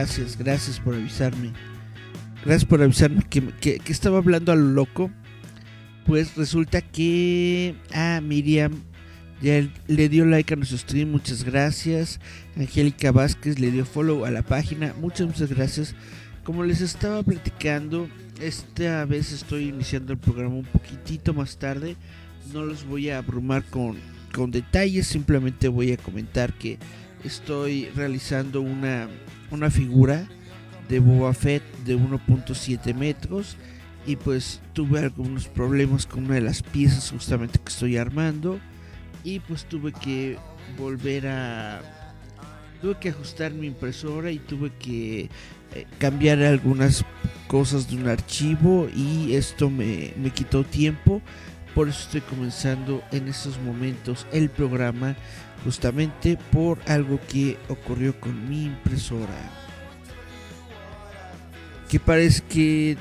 Gracias, gracias por avisarme. Gracias por avisarme que, estaba hablando a lo loco. Pues resulta que. Ah, Miriam ya le dio like a nuestro stream, muchas gracias. Angélica Vázquez le dio follow a la página, muchas, muchas gracias. Como les estaba platicando, esta vez estoy iniciando el programa un poquitito más tarde. No los voy a abrumar con, con detalles, simplemente voy a comentar que estoy realizando una, una figura de Boba Fett de 1.7 metros y pues tuve algunos problemas con una de las piezas justamente que estoy armando y pues tuve que volver a tuve que ajustar mi impresora y tuve que eh, cambiar algunas cosas de un archivo y esto me, me quitó tiempo. Por eso estoy comenzando en estos momentos el programa justamente por algo que ocurrió con mi impresora. Que parece que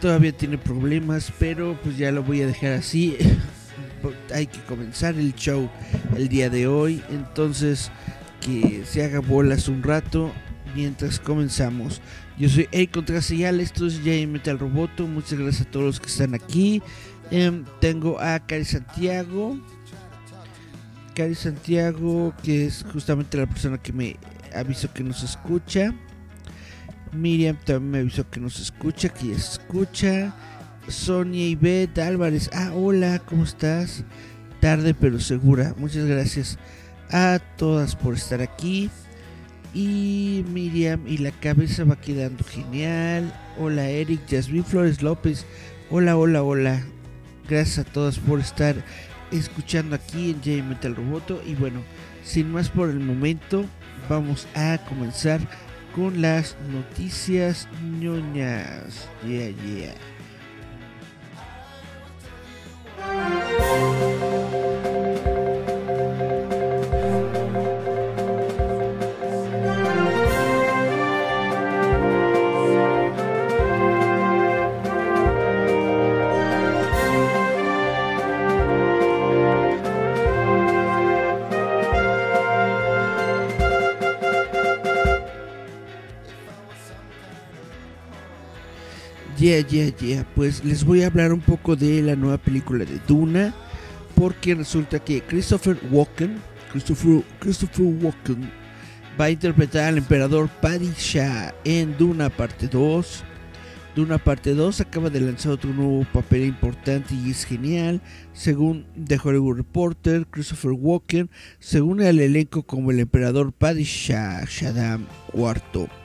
todavía tiene problemas, pero pues ya lo voy a dejar así. Hay que comenzar el show el día de hoy, entonces que se haga bolas un rato mientras comenzamos. Yo soy Eric Contreras esto es Jay Metal Roboto. Muchas gracias a todos los que están aquí. Em, tengo a Cari Santiago, Cari Santiago, que es justamente la persona que me avisó que nos escucha. Miriam también me avisó que nos escucha, que ya escucha. Sonia y Beth Álvarez. Ah, hola, ¿cómo estás? Tarde pero segura. Muchas gracias a todas por estar aquí. Y Miriam y la cabeza va quedando genial. Hola Eric, Jasmine Flores López. Hola, hola, hola. Gracias a todas por estar escuchando aquí en J Metal Roboto. Y bueno, sin más por el momento, vamos a comenzar con las noticias ñoñas. Yeah, yeah. Yeah, yeah, yeah. Pues les voy a hablar un poco de la nueva película de Duna. Porque resulta que Christopher Walken, Christopher, Christopher Walken, va a interpretar al emperador Paddy Shah en Duna parte 2. Duna parte 2 acaba de lanzar otro nuevo papel importante y es genial. Según The Hollywood Reporter, Christopher Walken se une al elenco como el emperador Paddy Shah Shaddam IV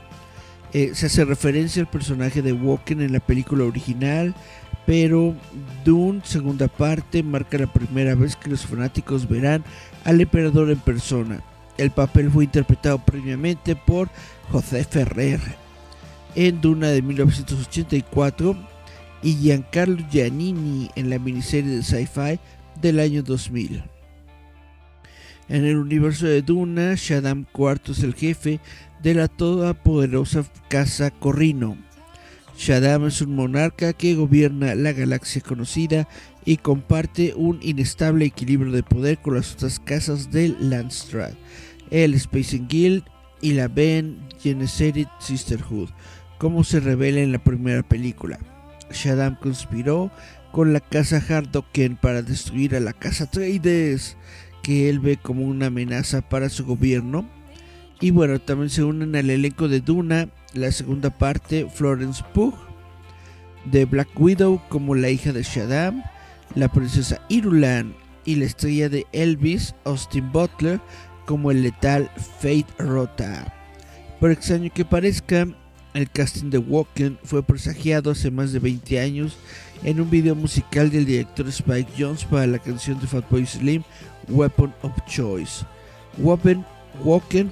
eh, se hace referencia al personaje de Walken en la película original, pero Dune, segunda parte, marca la primera vez que los fanáticos verán al emperador en persona. El papel fue interpretado previamente por José Ferrer en Duna de 1984 y Giancarlo Giannini en la miniserie de sci-fi del año 2000. En el universo de Duna, Shaddam IV es el jefe de la todopoderosa Casa Corrino. Shaddam es un monarca que gobierna la galaxia conocida y comparte un inestable equilibrio de poder con las otras casas del Landstrad, el Space Guild y la Ben Gesserit Sisterhood, como se revela en la primera película. Shaddam conspiró con la casa Hardoken para destruir a la casa Trades, que él ve como una amenaza para su gobierno y bueno, también se unen al elenco de Duna, la segunda parte, Florence Pugh, de Black Widow como la hija de Shaddam, la princesa Irulan y la estrella de Elvis, Austin Butler, como el letal Fate Rota. Por extraño que parezca, El casting de Walken fue presagiado hace más de 20 años en un video musical del director Spike Jones para la canción de Fatboy Slim, Weapon of Choice. Walken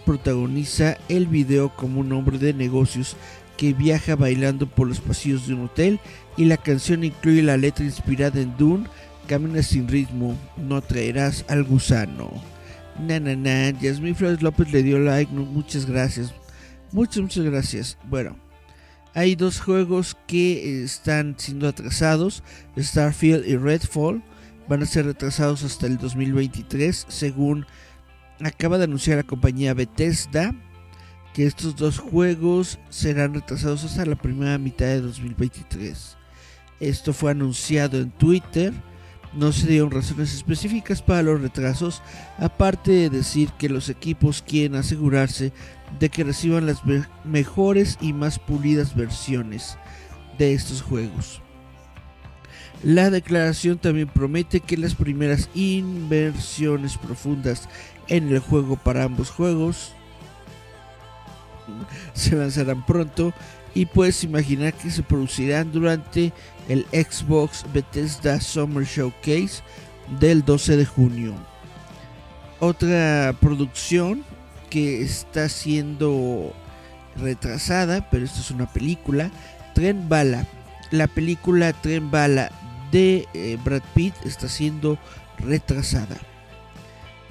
protagoniza el video como un hombre de negocios que viaja bailando por los pasillos de un hotel y la canción incluye la letra inspirada en Dune, Camina sin ritmo, no traerás al gusano. Na na Yasmin Flores López le dio like, muchas gracias. Muchas, muchas gracias. Bueno, hay dos juegos que están siendo atrasados, Starfield y Redfall. Van a ser retrasados hasta el 2023, según acaba de anunciar la compañía Bethesda que estos dos juegos serán retrasados hasta la primera mitad de 2023. Esto fue anunciado en Twitter. No se dieron razones específicas para los retrasos, aparte de decir que los equipos quieren asegurarse de que reciban las mejores y más pulidas versiones de estos juegos. La declaración también promete que las primeras inversiones profundas en el juego para ambos juegos se lanzarán pronto y puedes imaginar que se producirán durante el Xbox Bethesda Summer Showcase del 12 de junio. Otra producción que está siendo retrasada, pero esto es una película, Tren Bala. La película Tren Bala de eh, Brad Pitt está siendo retrasada.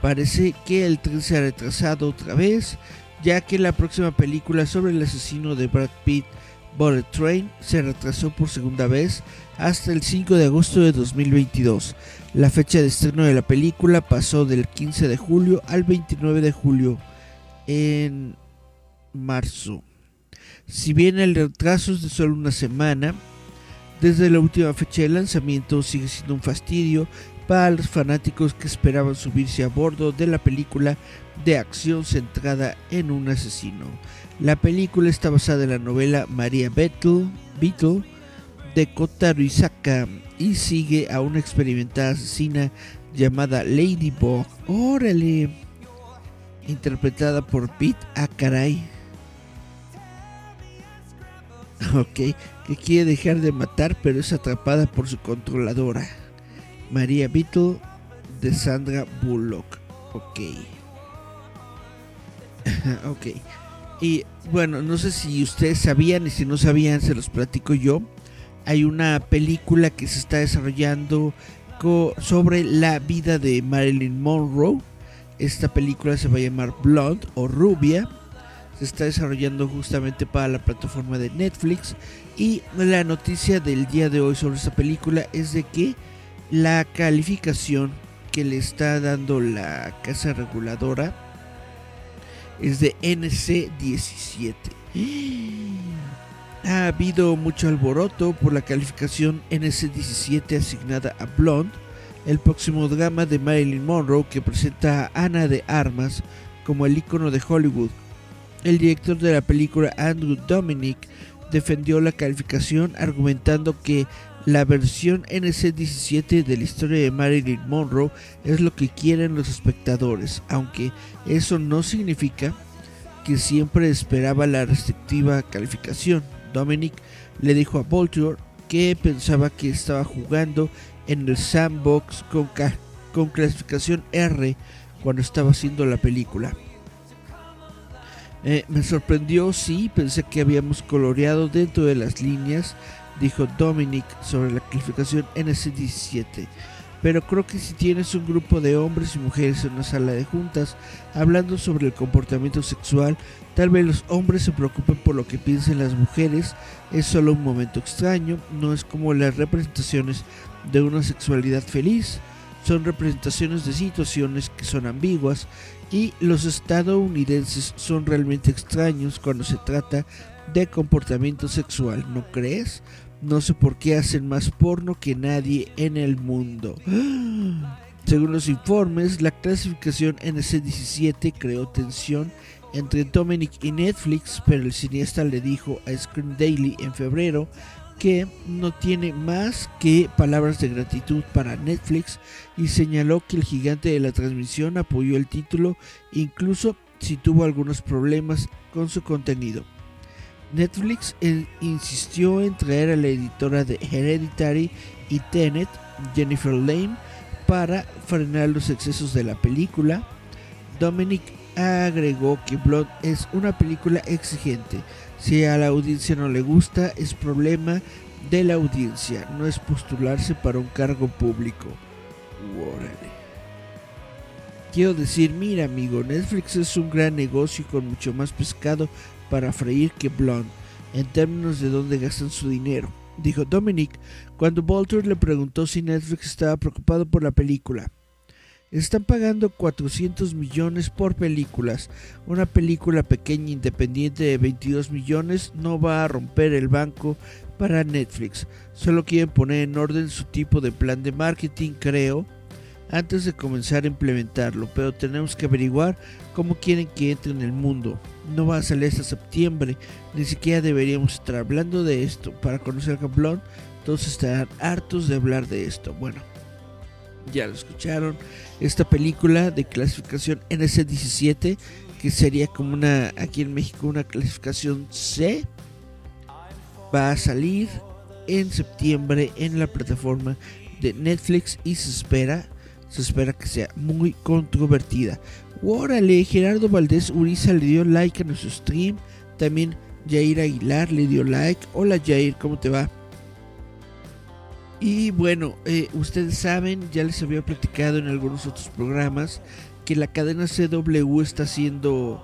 Parece que el tren se ha retrasado otra vez ya que la próxima película sobre el asesino de Brad Pitt, Bullet Train, se retrasó por segunda vez hasta el 5 de agosto de 2022. La fecha de estreno de la película pasó del 15 de julio al 29 de julio en marzo. Si bien el retraso es de solo una semana, desde la última fecha de lanzamiento sigue siendo un fastidio para los fanáticos que esperaban subirse a bordo de la película de acción centrada en un asesino. La película está basada en la novela María Beetle, Beetle de Kotaro Isaka y sigue a una experimentada asesina llamada Ladybug. Órale, interpretada por Pete Akarai. Ok, que quiere dejar de matar pero es atrapada por su controladora. María Beetle de Sandra Bullock. Ok. ok. Y bueno, no sé si ustedes sabían y si no sabían se los platico yo. Hay una película que se está desarrollando sobre la vida de Marilyn Monroe. Esta película se va a llamar Blonde o Rubia. Se está desarrollando justamente para la plataforma de Netflix. Y la noticia del día de hoy sobre esta película es de que la calificación que le está dando la casa reguladora es de NC17. Ha habido mucho alboroto por la calificación NC17 asignada a Blonde, el próximo drama de Marilyn Monroe que presenta a Ana de Armas como el icono de Hollywood. El director de la película Andrew Dominic defendió la calificación argumentando que la versión NC17 de la historia de Marilyn Monroe es lo que quieren los espectadores, aunque eso no significa que siempre esperaba la restrictiva calificación. Dominic le dijo a Vulture que pensaba que estaba jugando en el sandbox con, con clasificación R cuando estaba haciendo la película. Eh, me sorprendió, sí, pensé que habíamos coloreado dentro de las líneas dijo Dominic sobre la calificación NC17. Pero creo que si tienes un grupo de hombres y mujeres en una sala de juntas hablando sobre el comportamiento sexual, tal vez los hombres se preocupen por lo que piensen las mujeres, es solo un momento extraño, no es como las representaciones de una sexualidad feliz, son representaciones de situaciones que son ambiguas y los estadounidenses son realmente extraños cuando se trata de comportamiento sexual, ¿no crees? No sé por qué hacen más porno que nadie en el mundo. Según los informes, la clasificación NC-17 creó tensión entre Dominic y Netflix, pero el cineasta le dijo a Screen Daily en febrero que no tiene más que palabras de gratitud para Netflix y señaló que el gigante de la transmisión apoyó el título incluso si tuvo algunos problemas con su contenido. Netflix insistió en traer a la editora de Hereditary y Tenet, Jennifer Lane, para frenar los excesos de la película. Dominic agregó que Blood es una película exigente. Si a la audiencia no le gusta, es problema de la audiencia, no es postularse para un cargo público. Quiero decir, mira amigo, Netflix es un gran negocio con mucho más pescado para freír que Blonde, en términos de dónde gastan su dinero, dijo Dominic cuando Bolter le preguntó si Netflix estaba preocupado por la película. Están pagando 400 millones por películas. Una película pequeña independiente de 22 millones no va a romper el banco para Netflix. Solo quieren poner en orden su tipo de plan de marketing, creo, antes de comenzar a implementarlo, pero tenemos que averiguar cómo quieren que entre en el mundo. No va a salir hasta septiembre, ni siquiera deberíamos estar hablando de esto. Para conocer a Blonde, todos estarán hartos de hablar de esto. Bueno, ya lo escucharon. Esta película de clasificación NC17, que sería como una, aquí en México, una clasificación C, va a salir en septiembre en la plataforma de Netflix y se espera se espera que sea muy controvertida. Órale, Gerardo Valdés Uriza le dio like a nuestro stream. También Jair Aguilar le dio like. Hola Jair, ¿cómo te va? Y bueno, eh, ustedes saben, ya les había platicado en algunos otros programas que la cadena CW está haciendo,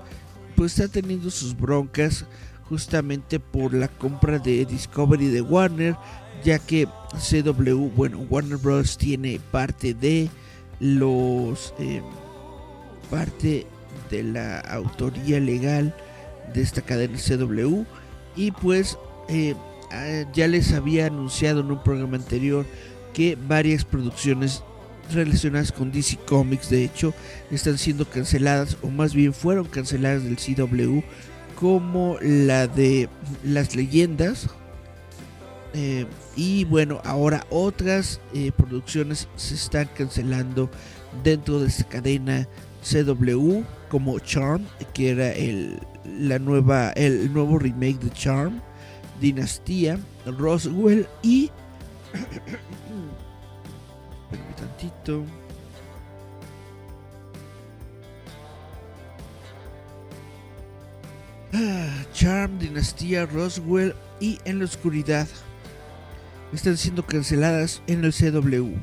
pues está teniendo sus broncas justamente por la compra de Discovery de Warner, ya que CW, bueno, Warner Bros. tiene parte de los eh, parte de la autoría legal de esta cadena CW y pues eh, ah, ya les había anunciado en un programa anterior que varias producciones relacionadas con DC Comics de hecho están siendo canceladas o más bien fueron canceladas del CW como la de las leyendas eh, y bueno, ahora otras eh, producciones se están cancelando dentro de esta cadena CW, como Charm, que era el, la nueva, el nuevo remake de Charm, Dinastía, Roswell y. tantito. Ah, Charm, Dinastía, Roswell y En la Oscuridad están siendo canceladas en el CW,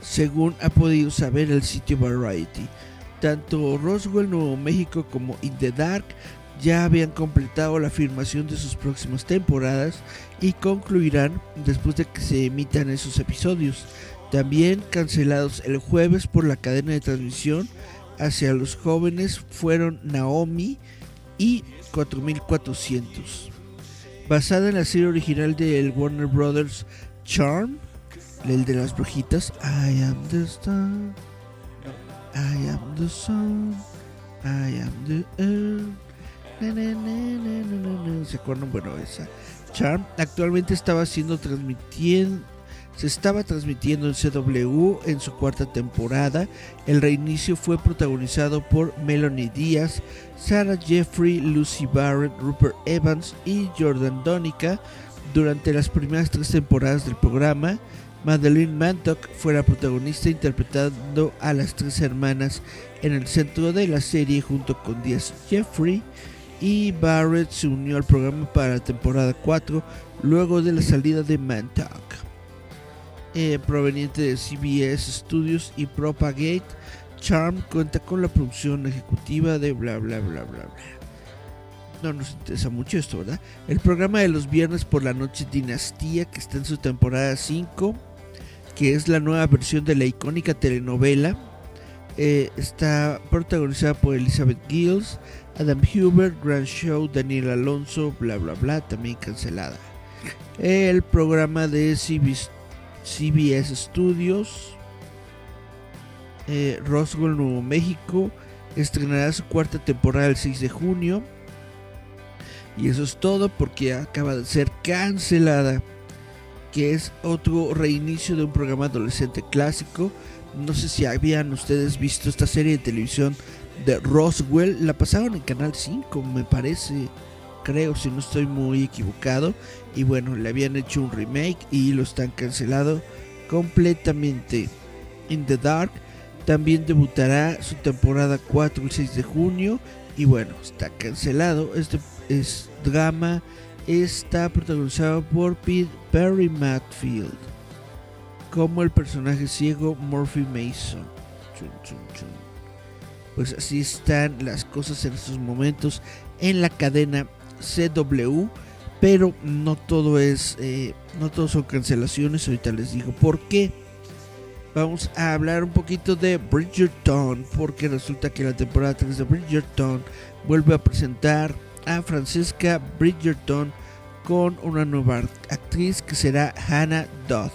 según ha podido saber el sitio Variety. Tanto Roswell, Nuevo México como In the Dark ya habían completado la filmación de sus próximas temporadas y concluirán después de que se emitan esos episodios. También cancelados el jueves por la cadena de transmisión hacia los jóvenes fueron Naomi y 4400 basada en la serie original del Warner Brothers Charm, el de las brujitas. I am the star, I am the sun, I am the earth. ¿Se acuerdan? Bueno, esa. Charm actualmente estaba siendo transmitiendo se estaba transmitiendo en CW en su cuarta temporada. El reinicio fue protagonizado por Melanie Díaz, Sarah Jeffrey, Lucy Barrett, Rupert Evans y Jordan Donica. Durante las primeras tres temporadas del programa, Madeline Mantock fue la protagonista interpretando a las tres hermanas en el centro de la serie junto con Díaz Jeffrey y Barrett se unió al programa para la temporada 4 luego de la salida de Mantock. Eh, proveniente de CBS Studios y Propagate. Charm cuenta con la producción ejecutiva de bla bla bla bla bla. No nos interesa mucho esto, ¿verdad? El programa de los viernes por la noche Dinastía, que está en su temporada 5, que es la nueva versión de la icónica telenovela. Eh, está protagonizada por Elizabeth Gills, Adam Hubert, Grand Show, Daniel Alonso, bla bla bla, también cancelada. El programa de CBS CBS Studios. Eh, Roswell, Nuevo México, estrenará su cuarta temporada el 6 de junio. Y eso es todo porque acaba de ser cancelada. Que es otro reinicio de un programa adolescente clásico. No sé si habían ustedes visto esta serie de televisión de Roswell. La pasaron en Canal 5, me parece. creo, si no estoy muy equivocado. Y bueno, le habían hecho un remake y lo están cancelado completamente. In the Dark también debutará su temporada 4 el 6 de junio. Y bueno, está cancelado. Este es drama. Está protagonizado por Pete Perry Matfield. Como el personaje ciego Murphy Mason. Pues así están las cosas en estos momentos en la cadena CW. Pero no todo es, eh, no todo son cancelaciones. Ahorita les digo por qué. Vamos a hablar un poquito de Bridgerton. Porque resulta que la temporada 3 de Bridgerton vuelve a presentar a Francesca Bridgerton con una nueva actriz que será Hannah Dodd.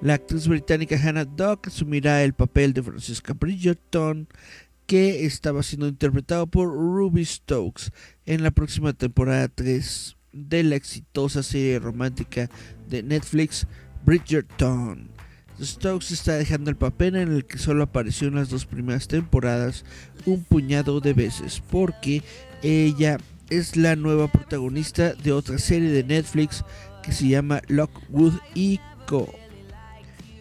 La actriz británica Hannah Dodd asumirá el papel de Francesca Bridgerton, que estaba siendo interpretado por Ruby Stokes en la próxima temporada 3 de la exitosa serie romántica de Netflix Bridgerton. Stokes está dejando el papel en el que solo apareció en las dos primeras temporadas un puñado de veces, porque ella es la nueva protagonista de otra serie de Netflix que se llama Lockwood y Co.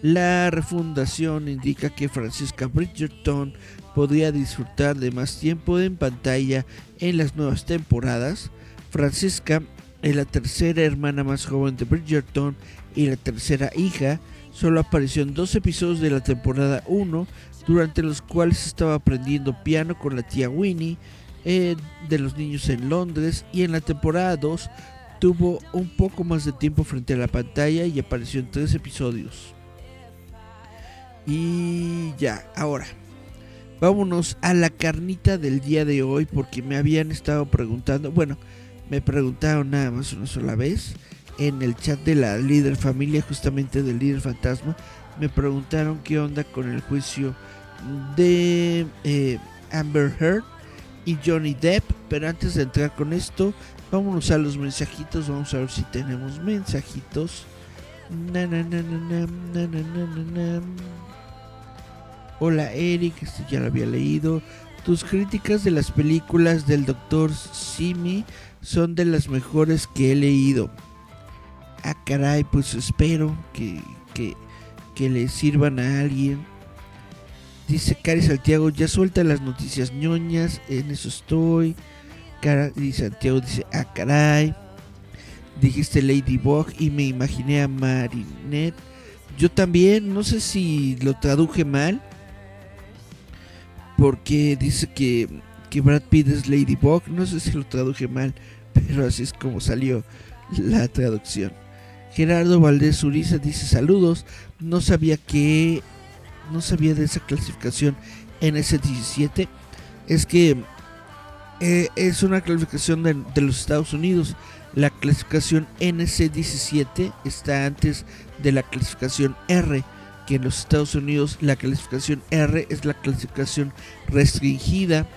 La refundación indica que Francisca Bridgerton podría disfrutar de más tiempo en pantalla en las nuevas temporadas. Francisca es la tercera hermana más joven de Bridgerton y la tercera hija. Solo apareció en dos episodios de la temporada 1, durante los cuales estaba aprendiendo piano con la tía Winnie eh, de los niños en Londres y en la temporada 2 tuvo un poco más de tiempo frente a la pantalla y apareció en tres episodios. Y ya, ahora, vámonos a la carnita del día de hoy porque me habían estado preguntando, bueno, me preguntaron nada más una sola vez en el chat de la líder familia, justamente del líder fantasma, me preguntaron qué onda con el juicio de eh, Amber Heard y Johnny Depp, pero antes de entrar con esto, vámonos a los mensajitos, vamos a ver si tenemos mensajitos. Hola Eric, este ya lo había leído. Tus críticas de las películas del Dr. Simi son de las mejores que he leído. Ah, caray, pues espero que, que, que le sirvan a alguien. Dice Cari Santiago, ya suelta las noticias ñoñas, en eso estoy. Cara, y Santiago dice, ah, caray. Dijiste Ladybug y me imaginé a Marinette. Yo también, no sé si lo traduje mal porque dice que, que Brad Pitt es Ladybug. No sé si lo traduje mal, pero así es como salió la traducción. Gerardo Valdés Uriza dice saludos. No sabía que no sabía de esa clasificación en ese 17 Es que eh, es una clasificación de, de, los Estados Unidos. La clasificación NC17 está antes de la clasificación R que en los Estados Unidos la clasificación R es la clasificación restringida,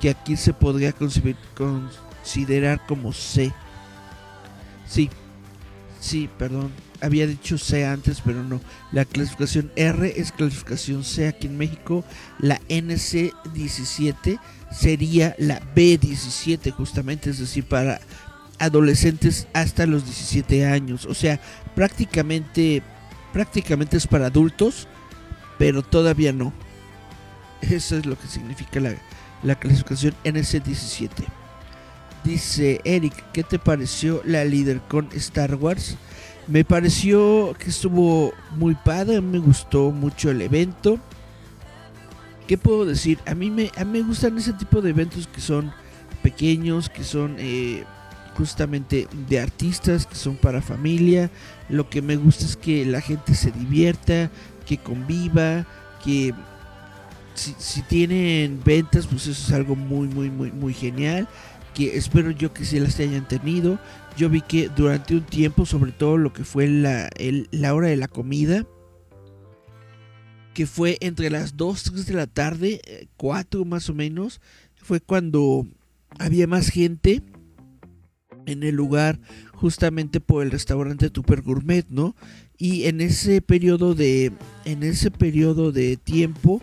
que aquí se podría considerar como C. Sí, sí, perdón, había dicho C antes, pero no. La clasificación R es clasificación C aquí en México. La NC17 sería la B17 justamente, es decir, para adolescentes hasta los 17 años. O sea, prácticamente prácticamente es para adultos, pero todavía no. Eso es lo que significa la, la clasificación NC17. Dice Eric, ¿qué te pareció la líder con Star Wars? Me pareció que estuvo muy padre, me gustó mucho el evento. ¿Qué puedo decir? A mí me, a mí me gustan ese tipo de eventos que son pequeños, que son eh, justamente de artistas que son para familia. Lo que me gusta es que la gente se divierta, que conviva, que si, tienen ventas, pues eso es algo muy, muy, muy, muy genial. Que espero yo que se las hayan tenido. Yo vi que durante un tiempo, sobre todo lo que fue la, la hora de la comida, que fue entre las 2, 3 de la tarde, 4 eh, más o menos, fue cuando había más gente en el lugar justamente por el restaurante Tupper Gourmet, ¿no? Y en ese periodo de en ese periodo de tiempo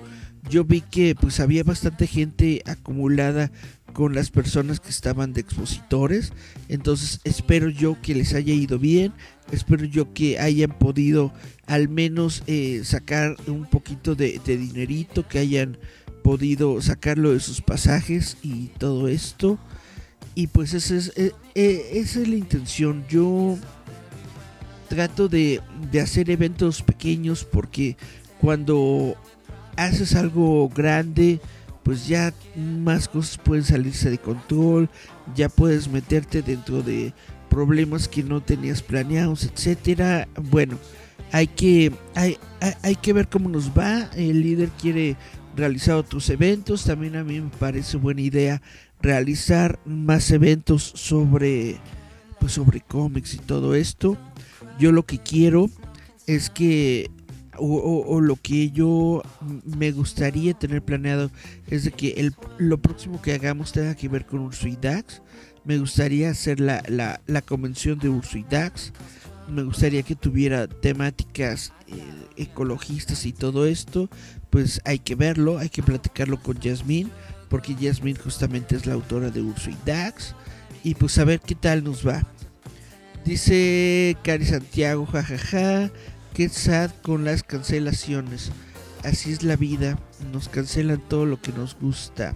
yo vi que pues había bastante gente acumulada con las personas que estaban de expositores. Entonces espero yo que les haya ido bien. Espero yo que hayan podido al menos eh, sacar un poquito de, dinerito, que hayan podido sacarlo de sus pasajes y todo esto. Y pues esa es, eh, eh, esa es la intención. Yo trato de, de hacer eventos pequeños porque cuando haces algo grande, pues ya más cosas pueden salirse de control, ya puedes meterte dentro de problemas que no tenías planeados, etcétera. Bueno, hay que hay, hay, que ver cómo nos va. El líder quiere realizar otros eventos. También a mí me parece buena idea realizar más eventos sobre pues sobre cómics y todo esto. Yo lo que quiero es que o, lo que yo me gustaría tener planeado es de que el, lo próximo que hagamos tenga que ver con Urso Dax. Me gustaría hacer la, la, convención de Urso Dax. Me gustaría que tuviera temáticas eh, ecologistas y todo esto. Pues hay que verlo, hay que platicarlo con Jasmine. Porque Jasmine justamente es la autora de Urso y Dax. Y pues a ver qué tal nos va. Dice Cari Santiago, jajaja. Qué sad con las cancelaciones. Así es la vida. Nos cancelan todo lo que nos gusta.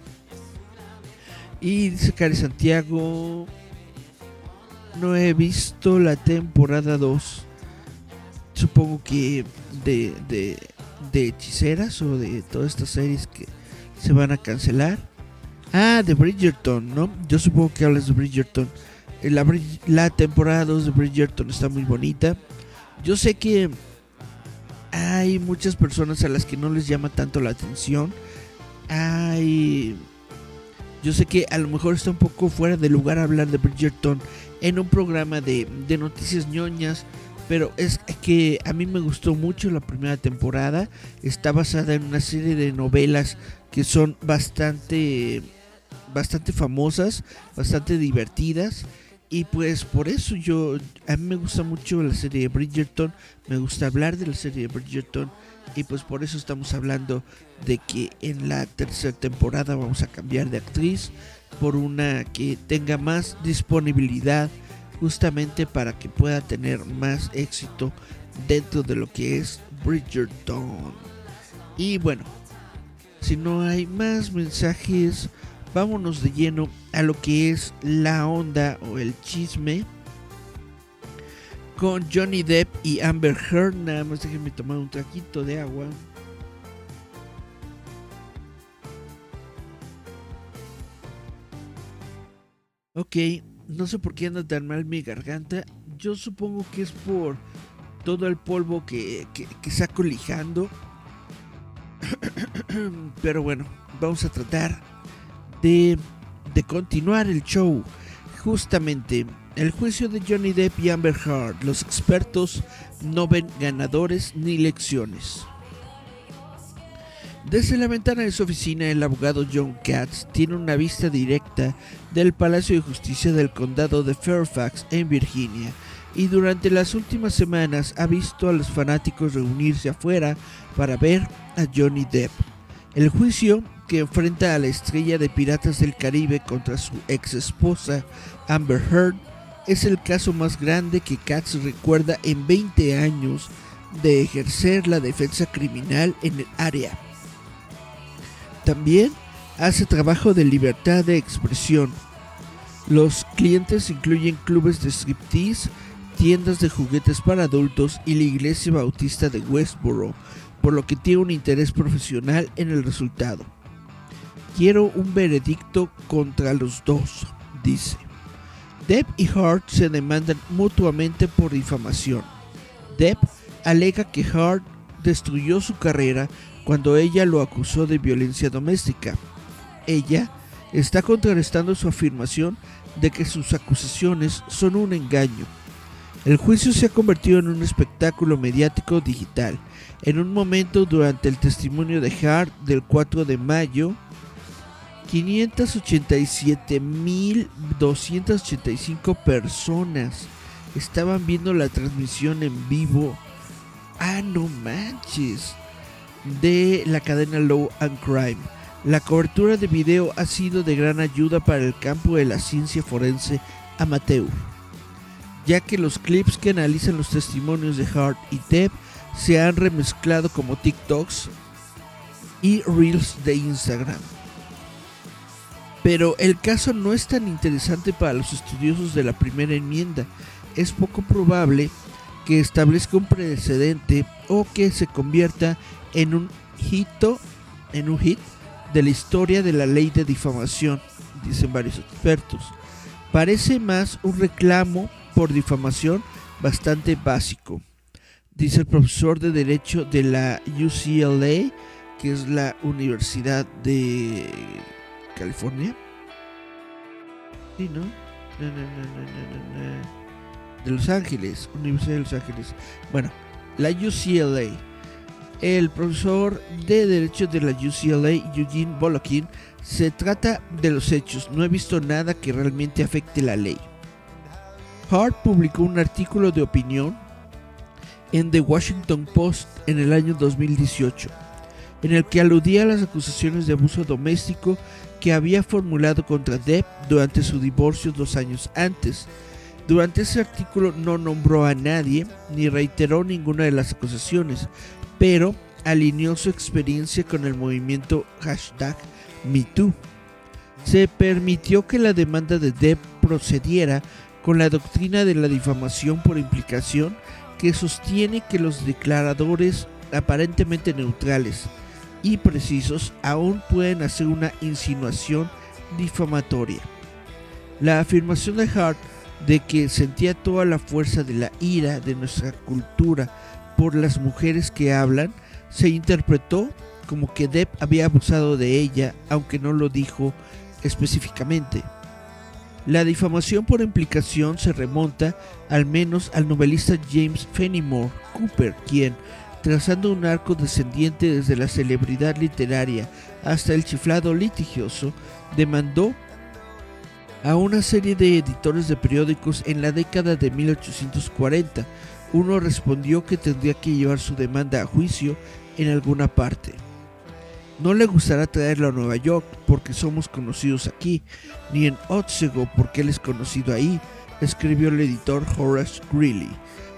Y dice Cari Santiago. No he visto la temporada 2. Supongo que de, de, de hechiceras o de todas estas series que se van a cancelar. Ah, de Bridgerton, ¿no? Yo supongo que hablas de Bridgerton. La, la temporada 2 de Bridgerton está muy bonita. Yo sé que hay muchas personas a las que no les llama tanto la atención. Hay... Yo sé que a lo mejor está un poco fuera de lugar hablar de Bridgerton en un programa de, de noticias ñoñas, pero es que a mí me gustó mucho la primera temporada. Está basada en una serie de novelas que son bastante, bastante famosas, bastante divertidas. Y pues por eso yo, a mí me gusta mucho la serie de Bridgerton, me gusta hablar de la serie de Bridgerton y pues por eso estamos hablando de que en la tercera temporada vamos a cambiar de actriz por una que tenga más disponibilidad justamente para que pueda tener más éxito dentro de lo que es Bridgerton. Y bueno, si no hay más mensajes, vámonos de lleno a lo que es la onda o el chisme con Johnny Depp y Amber Heard. Nada más déjenme tomar un traquito de agua. Ok, no sé por qué anda tan mal mi garganta. Yo supongo que es por todo el polvo que, que, que saco lijando. Pero bueno, vamos a tratar de, continuar el show. Justamente el juicio de Johnny Depp y Amber Heard. Los expertos no ven ganadores ni lecciones. Desde la ventana de su oficina, el abogado John Katz tiene una vista directa del Palacio de Justicia del Condado de Fairfax en Virginia y durante las últimas semanas ha visto a los fanáticos reunirse afuera para ver a Johnny Depp. El juicio que enfrenta a la estrella de Piratas del Caribe contra su ex esposa Amber Heard es el caso más grande que Katz recuerda en 20 años de ejercer la defensa criminal en el área. También hace trabajo de libertad de expresión. Los clientes incluyen clubes de striptease, tiendas de juguetes para adultos y la iglesia bautista de Westboro, por lo que tiene un interés profesional en el resultado. Quiero un veredicto contra los dos, dice. Depp y Hart se demandan mutuamente por difamación. Depp alega que Hart destruyó su carrera cuando ella lo acusó de violencia doméstica. Ella está contrarrestando su afirmación de que sus acusaciones son un engaño. El juicio se ha convertido en un espectáculo mediático digital. En un momento durante el testimonio de Hart del 4 de mayo, 587.285 personas estaban viendo la transmisión en vivo. Ah, no manches. de la cadena Law and Crime. La cobertura de video ha sido de gran ayuda para el campo de la ciencia forense amateur, ya que los clips que analizan los testimonios de Hart y Depp se han remezclado como TikToks y Reels de Instagram. Pero el caso no es tan interesante para los estudiosos de la primera enmienda. Es poco probable que establezca un precedente o que se convierta en un hito, en un hit de la historia de la ley de difamación, dicen varios expertos. Parece más un reclamo por difamación bastante básico, dice el profesor de Derecho de la UCLA, que es la Universidad de California. Sí, ¿no? De Los Ángeles, Universidad de Los Ángeles. Bueno, la UCLA. El profesor de Derecho de la UCLA, Eugene Bolokin, se trata de los hechos. No he visto nada que realmente afecte la ley. Hart publicó un artículo de opinión en The Washington Post en el año 2018, en el que aludía a las acusaciones de abuso doméstico que había formulado contra Depp durante su divorcio dos años antes. Durante ese artículo no nombró a nadie ni reiteró ninguna de las acusaciones, pero alineó su experiencia con el movimiento hashtag MeToo. Se permitió que la demanda de Depp procediera con la doctrina de la difamación por implicación que sostiene que los declaradores aparentemente neutrales y precisos aún pueden hacer una insinuación difamatoria. La afirmación de Hart de que sentía toda la fuerza de la ira de nuestra cultura por las mujeres que hablan, se interpretó como que Depp había abusado de ella, aunque no lo dijo específicamente. La difamación por implicación se remonta al menos al novelista James Fenimore Cooper, quien, trazando un arco descendiente desde la celebridad literaria hasta el chiflado litigioso, demandó a una serie de editores de periódicos en la década de 1840. Uno respondió que tendría que llevar su demanda a juicio en alguna parte. No le gustará traerlo a Nueva York porque somos conocidos aquí, ni en Otsego porque él es conocido ahí, escribió el editor Horace Greeley.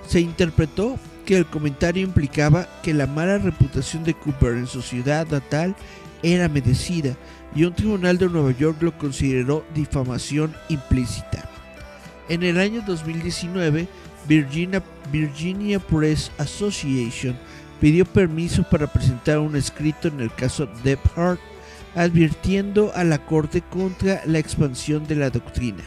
Se interpretó que el comentario implicaba que la mala reputación de Cooper en su ciudad natal era merecida y un tribunal de Nueva York lo consideró difamación implícita. En el año 2019, Virginia, Press Association pidió permiso para presentar un escrito en el caso Hart, advirtiendo a la Corte contra la expansión de la doctrina.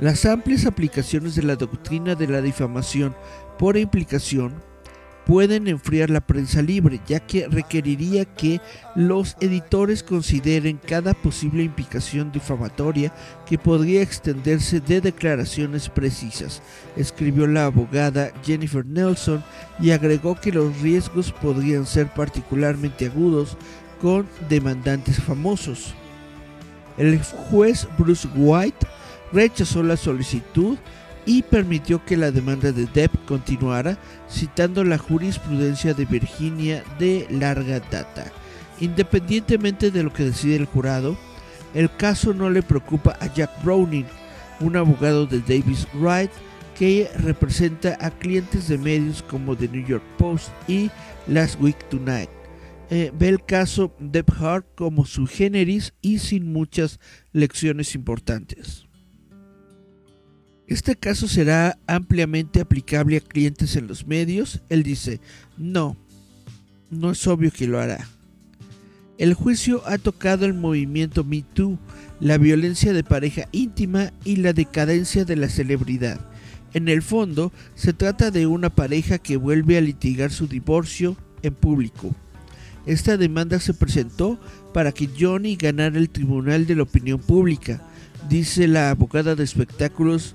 Las amplias aplicaciones de la doctrina de la difamación por implicación pueden enfriar la prensa libre, ya que requeriría que los editores consideren cada posible implicación difamatoria que podría extenderse de declaraciones precisas, escribió la abogada Jennifer Nelson y agregó que los riesgos podrían ser particularmente agudos con demandantes famosos. El juez Bruce White rechazó la solicitud y permitió que la demanda de Depp continuara, citando la jurisprudencia de Virginia de larga data. Independientemente de lo que decide el jurado, el caso no le preocupa a Jack Browning, un abogado de Davis Wright que representa a clientes de medios como The New York Post y Last Week Tonight. Eh, ve el caso Depp Hart como su generis y sin muchas lecciones importantes. ¿Este caso será ampliamente aplicable a clientes en los medios? Él dice, no, no es obvio que lo hará. El juicio ha tocado el movimiento Me Too, la violencia de pareja íntima y la decadencia de la celebridad. En el fondo, se trata de una pareja que vuelve a litigar su divorcio en público. Esta demanda se presentó para que Johnny ganara el Tribunal de la Opinión Pública, dice la abogada de espectáculos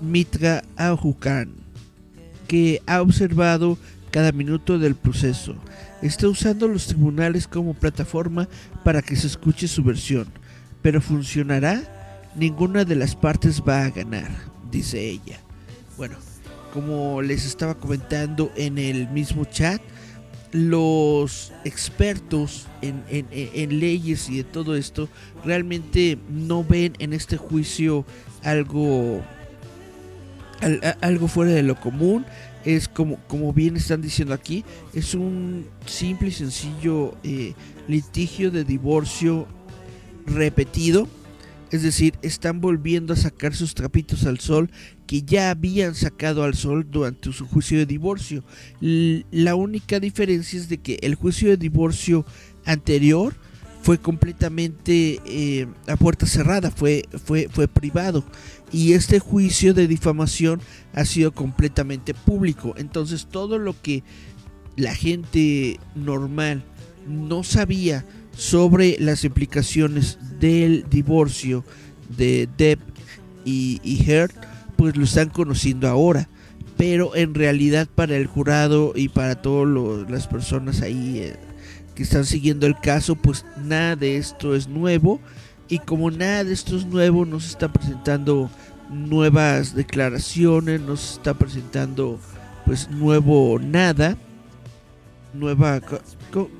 Mitra Ahukan, que ha observado cada minuto del proceso. Está usando los tribunales como plataforma para que se escuche su versión, pero ¿funcionará? Ninguna de las partes va a ganar, dice ella. Bueno, como les estaba comentando en el mismo chat, los expertos en, en, leyes y de todo esto realmente no ven en este juicio algo algo fuera de lo común es como, como bien están diciendo aquí es un simple y sencillo eh, litigio de divorcio repetido es decir, están volviendo a sacar sus trapitos al sol que ya habían sacado al sol durante su juicio de divorcio. La única diferencia es de que el juicio de divorcio anterior fue completamente eh, a puerta cerrada, fue, fue, fue privado. Y este juicio de difamación ha sido completamente público. Entonces todo lo que la gente normal no sabía sobre las implicaciones del divorcio de Deb y, y pues lo están conociendo ahora. Pero en realidad para el jurado y para todas las personas ahí eh, que están siguiendo el caso, pues nada de esto es nuevo. Y como nada de esto es nuevo, nos está presentando nuevas declaraciones, nos está presentando pues nuevo nada. Nueva...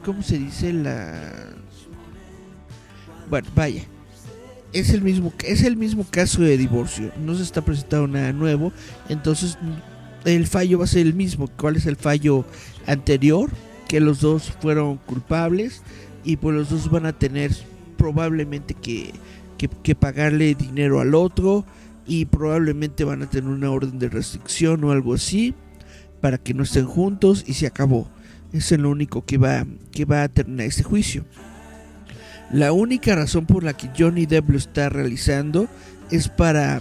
cómo se dice la bueno, vaya. Es el mismo es el mismo caso de divorcio. No se está presentando nada nuevo, entonces el fallo va a ser el mismo. ¿Cuál es el fallo anterior? Que los dos fueron culpables y pues los dos van a tener probablemente que, que, pagarle dinero al otro y probablemente van a tener una orden de restricción o algo así para que no estén juntos y se acabó. Eso es lo único que va, que va a terminar este juicio. La única razón por la que Johnny Depp lo está realizando es para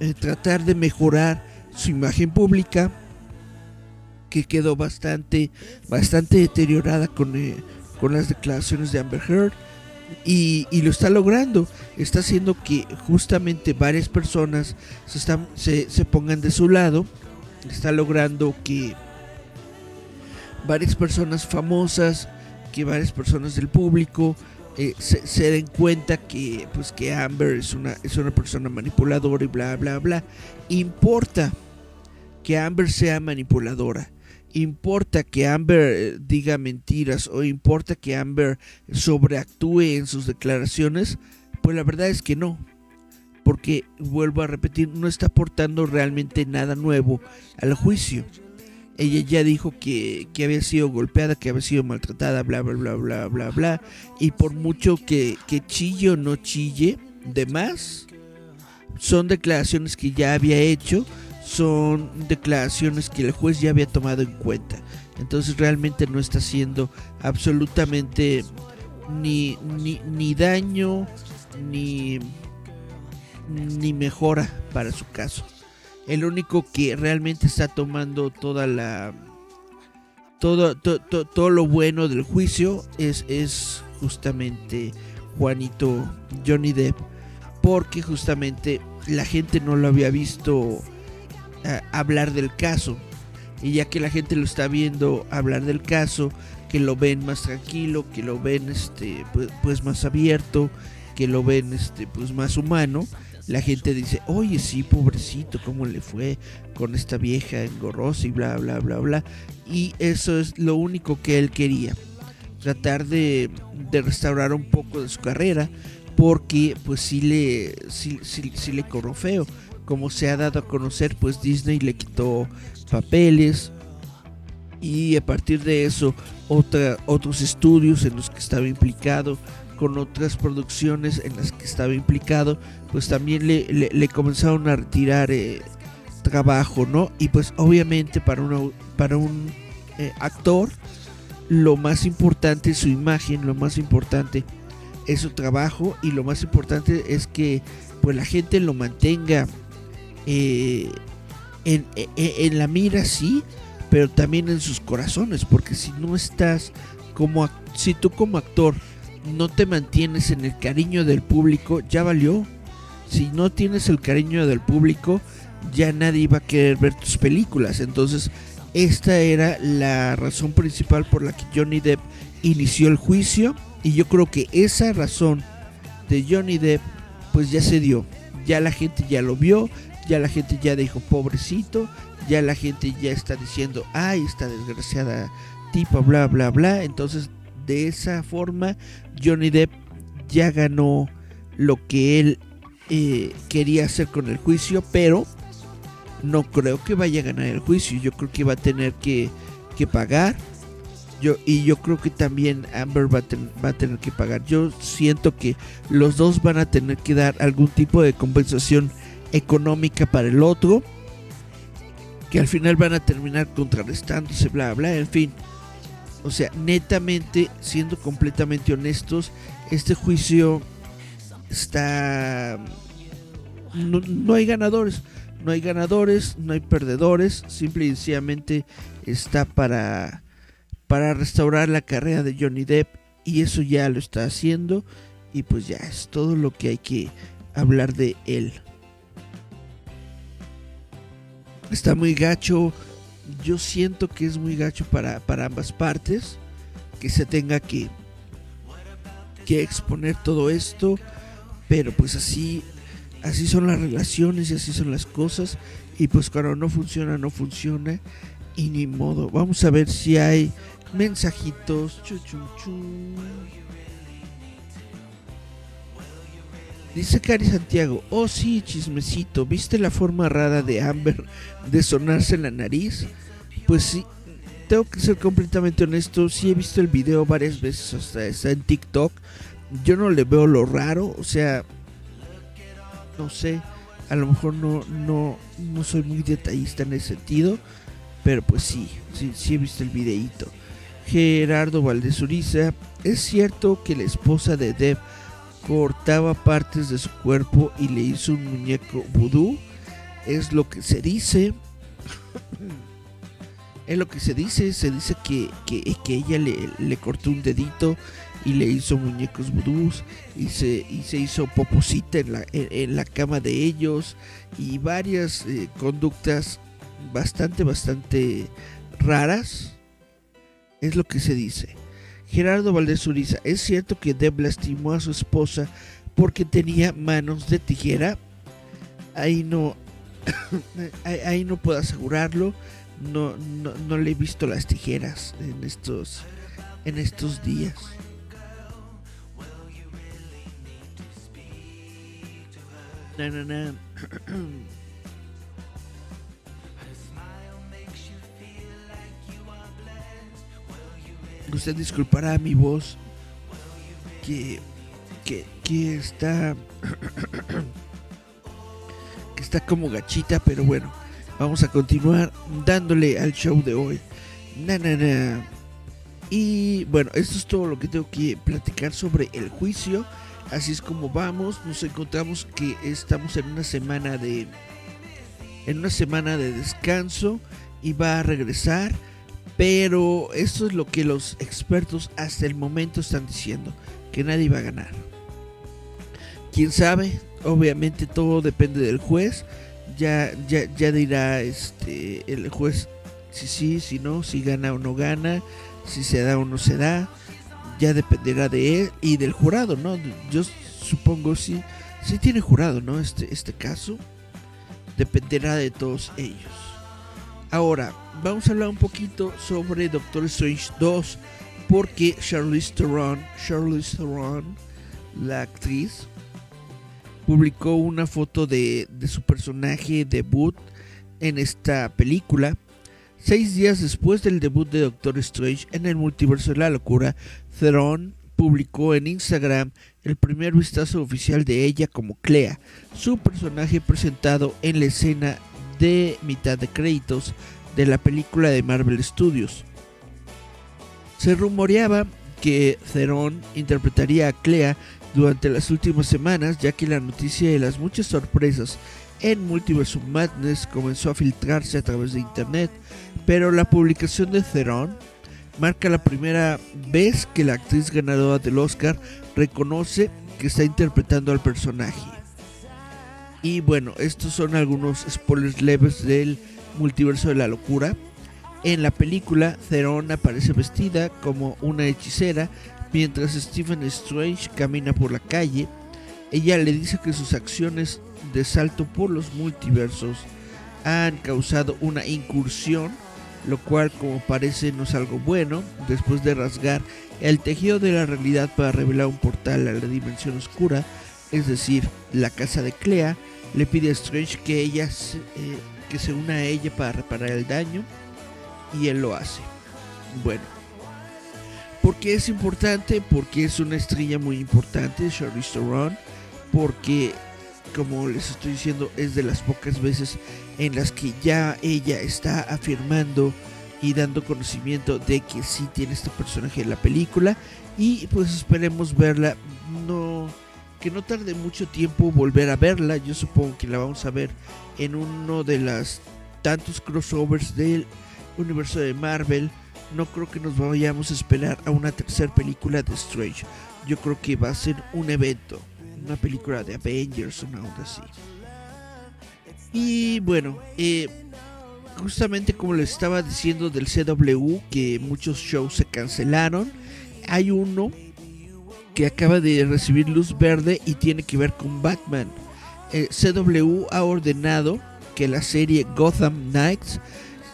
eh, tratar de mejorar su imagen pública, que quedó bastante, bastante deteriorada con, eh, con las declaraciones de Amber Heard. Y, lo está logrando. Está haciendo que justamente varias personas se, están, se, se pongan de su lado. Está logrando que varias personas famosas, que varias personas del público eh, se, den cuenta que pues que Amber es una es una persona manipuladora y bla bla bla importa que Amber sea manipuladora importa que Amber eh, diga mentiras o importa que Amber sobreactúe en sus declaraciones pues la verdad es que no porque vuelvo a repetir no está aportando realmente nada nuevo al juicio ella ya dijo que, había sido golpeada, que había sido maltratada, bla, bla, bla, bla, bla, bla. Y por mucho que, que chille o no chille, de más, son declaraciones que ya había hecho, son declaraciones que el juez ya había tomado en cuenta. Entonces realmente no está haciendo absolutamente ni, ni, ni daño, ni, ni mejora para su caso el único que realmente está tomando toda la todo, todo lo bueno del juicio es, es justamente Juanito Johnny Depp porque justamente la gente no lo había visto hablar del caso y ya que la gente lo está viendo hablar del caso que lo ven más tranquilo que lo ven este pues, pues más abierto que lo ven este pues más humano la gente dice, oye, sí, pobrecito, ¿cómo le fue con esta vieja engorrosa y bla, bla, bla, bla? Y eso es lo único que él quería, tratar de, restaurar un poco de su carrera, porque pues sí le, sí, sí, le corrió feo. Como se ha dado a conocer, pues Disney le quitó papeles, y a partir de eso otra, otros estudios en los que estaba implicado con otras producciones en las que estaba implicado, pues también le, le, comenzaron a retirar eh, trabajo, ¿no? Y pues obviamente para, para un eh, actor lo más importante es su imagen, lo más importante es su trabajo y lo más importante es que pues la gente lo mantenga eh, en, en, la mira, sí, pero también en sus corazones, porque si no estás como si tú como actor no te mantienes en el cariño del público, ya valió. Si no tienes el cariño del público, ya nadie iba a querer ver tus películas. Entonces, esta era la razón principal por la que Johnny Depp inició el juicio. Y yo creo que esa razón de Johnny Depp, pues ya se dio. Ya la gente ya lo vio, ya la gente ya dijo pobrecito, ya la gente ya está diciendo, ay, esta desgraciada tipo, bla, bla, bla. Entonces, de esa forma, Johnny Depp ya ganó lo que él eh, quería hacer con el juicio, pero no creo que vaya a ganar el juicio. Yo creo que va a tener que, que pagar. Yo, y yo creo que también Amber va a, va a tener que pagar. Yo siento que los dos van a tener que dar algún tipo de compensación económica para el otro. Que al final van a terminar contrarrestándose, bla, bla, en fin. O sea, netamente, siendo completamente honestos, este juicio está... No, no hay ganadores no hay ganadores, no hay perdedores, simple y sencillamente está para, para restaurar la carrera de Johnny Depp y eso ya lo está haciendo y pues ya es todo lo que hay que hablar de él. Está muy gacho, yo siento que es muy gacho para, para ambas partes, que se tenga que, que exponer todo esto, pero pues así así son las relaciones y así son las cosas. Y pues cuando no funciona, no funciona. Y ni modo. Vamos a ver si hay mensajitos. Dice Cari Santiago, oh sí, chismecito, ¿viste la forma rara de Amber de sonarse la nariz? Pues sí, tengo que ser completamente honesto, sí he visto el video varias veces, hasta está en TikTok. Yo no le veo lo raro, o sea, no sé, a lo mejor no, no, no soy muy detallista en ese sentido, pero pues sí, sí, sí he visto el videíto. Gerardo Valdez Uriza, es cierto que la esposa de Deb cortaba partes de su cuerpo y le hizo un muñeco vudú, es lo que se dice. es lo que se dice, se dice que, que, que ella le, le cortó un dedito y le hizo muñecos vudús y se, y se hizo poposita en la, en, la cama de ellos y varias eh, conductas bastante, bastante raras. Es lo que se dice. Gerardo Valdés Uriza, ¿es cierto que Deb lastimó a su esposa porque tenía manos de tijera? Ahí no, ahí no puedo asegurarlo. No, no, no le he visto las tijeras en estos, en estos días. Usted disculpará mi voz que, que, que está que está como gachita, pero bueno, vamos a continuar dándole al show de hoy. Na, Y bueno, esto es todo lo que tengo que platicar sobre el juicio. Así es como vamos, nos encontramos que estamos en una semana de en una semana de descanso y va a regresar, pero esto es lo que los expertos hasta el momento están diciendo, que nadie va a ganar. Quién sabe, obviamente todo depende del juez. Ya, ya, ya dirá este el juez si sí, si no, si gana o no gana, si se da o no se da ya dependerá de él y del jurado, ¿no? Yo supongo si si tiene jurado, ¿no? Este, este caso dependerá de todos ellos. Ahora, vamos a hablar un poquito sobre Doctor Strange 2 porque Charlize Theron, Charlize Theron, la actriz, publicó una foto de, de su personaje debut en esta película. Seis días después del debut de Doctor Strange en el multiverso de la locura, Theron publicó en Instagram el primer vistazo oficial de ella como Clea, su personaje presentado en la escena de mitad de créditos de la película de Marvel Studios. Se rumoreaba que Theron interpretaría a Clea durante las últimas semanas, ya que la noticia de las muchas sorpresas en Multiverse Madness comenzó a filtrarse a través de internet, pero la publicación de Theron marca la primera vez que la actriz ganadora del Oscar reconoce que está interpretando al personaje. Y bueno, estos son algunos spoilers leves del multiverso de la locura. En la película, Theron aparece vestida como una hechicera mientras Stephen Strange camina por la calle. Ella le dice que sus acciones de salto por los multiversos han causado una incursión lo cual como parece no es algo bueno, después de rasgar el tejido de la realidad para revelar un portal a la dimensión oscura, es decir, la casa de Clea, le pide a Strange que ella se, eh, que se una a ella para reparar el daño y él lo hace. Bueno, ¿por qué es importante? Porque es una estrella muy importante, Charlize Theron, porque como les estoy diciendo es de las pocas veces en las que ya ella está afirmando y dando conocimiento de que sí tiene este personaje en la película y pues esperemos verla no que no tarde mucho tiempo volver a verla. Yo supongo que la vamos a ver en uno de las tantos crossovers del universo de Marvel. No creo que nos vayamos a esperar a una tercera película de Strange. Yo creo que va a ser un evento una película de Avengers una onda así. Y bueno eh, justamente como les estaba diciendo del CW, que muchos shows se cancelaron, hay uno que acaba de recibir luz verde y tiene que ver con Batman. Eh, CW ha ordenado que la serie Gotham Knights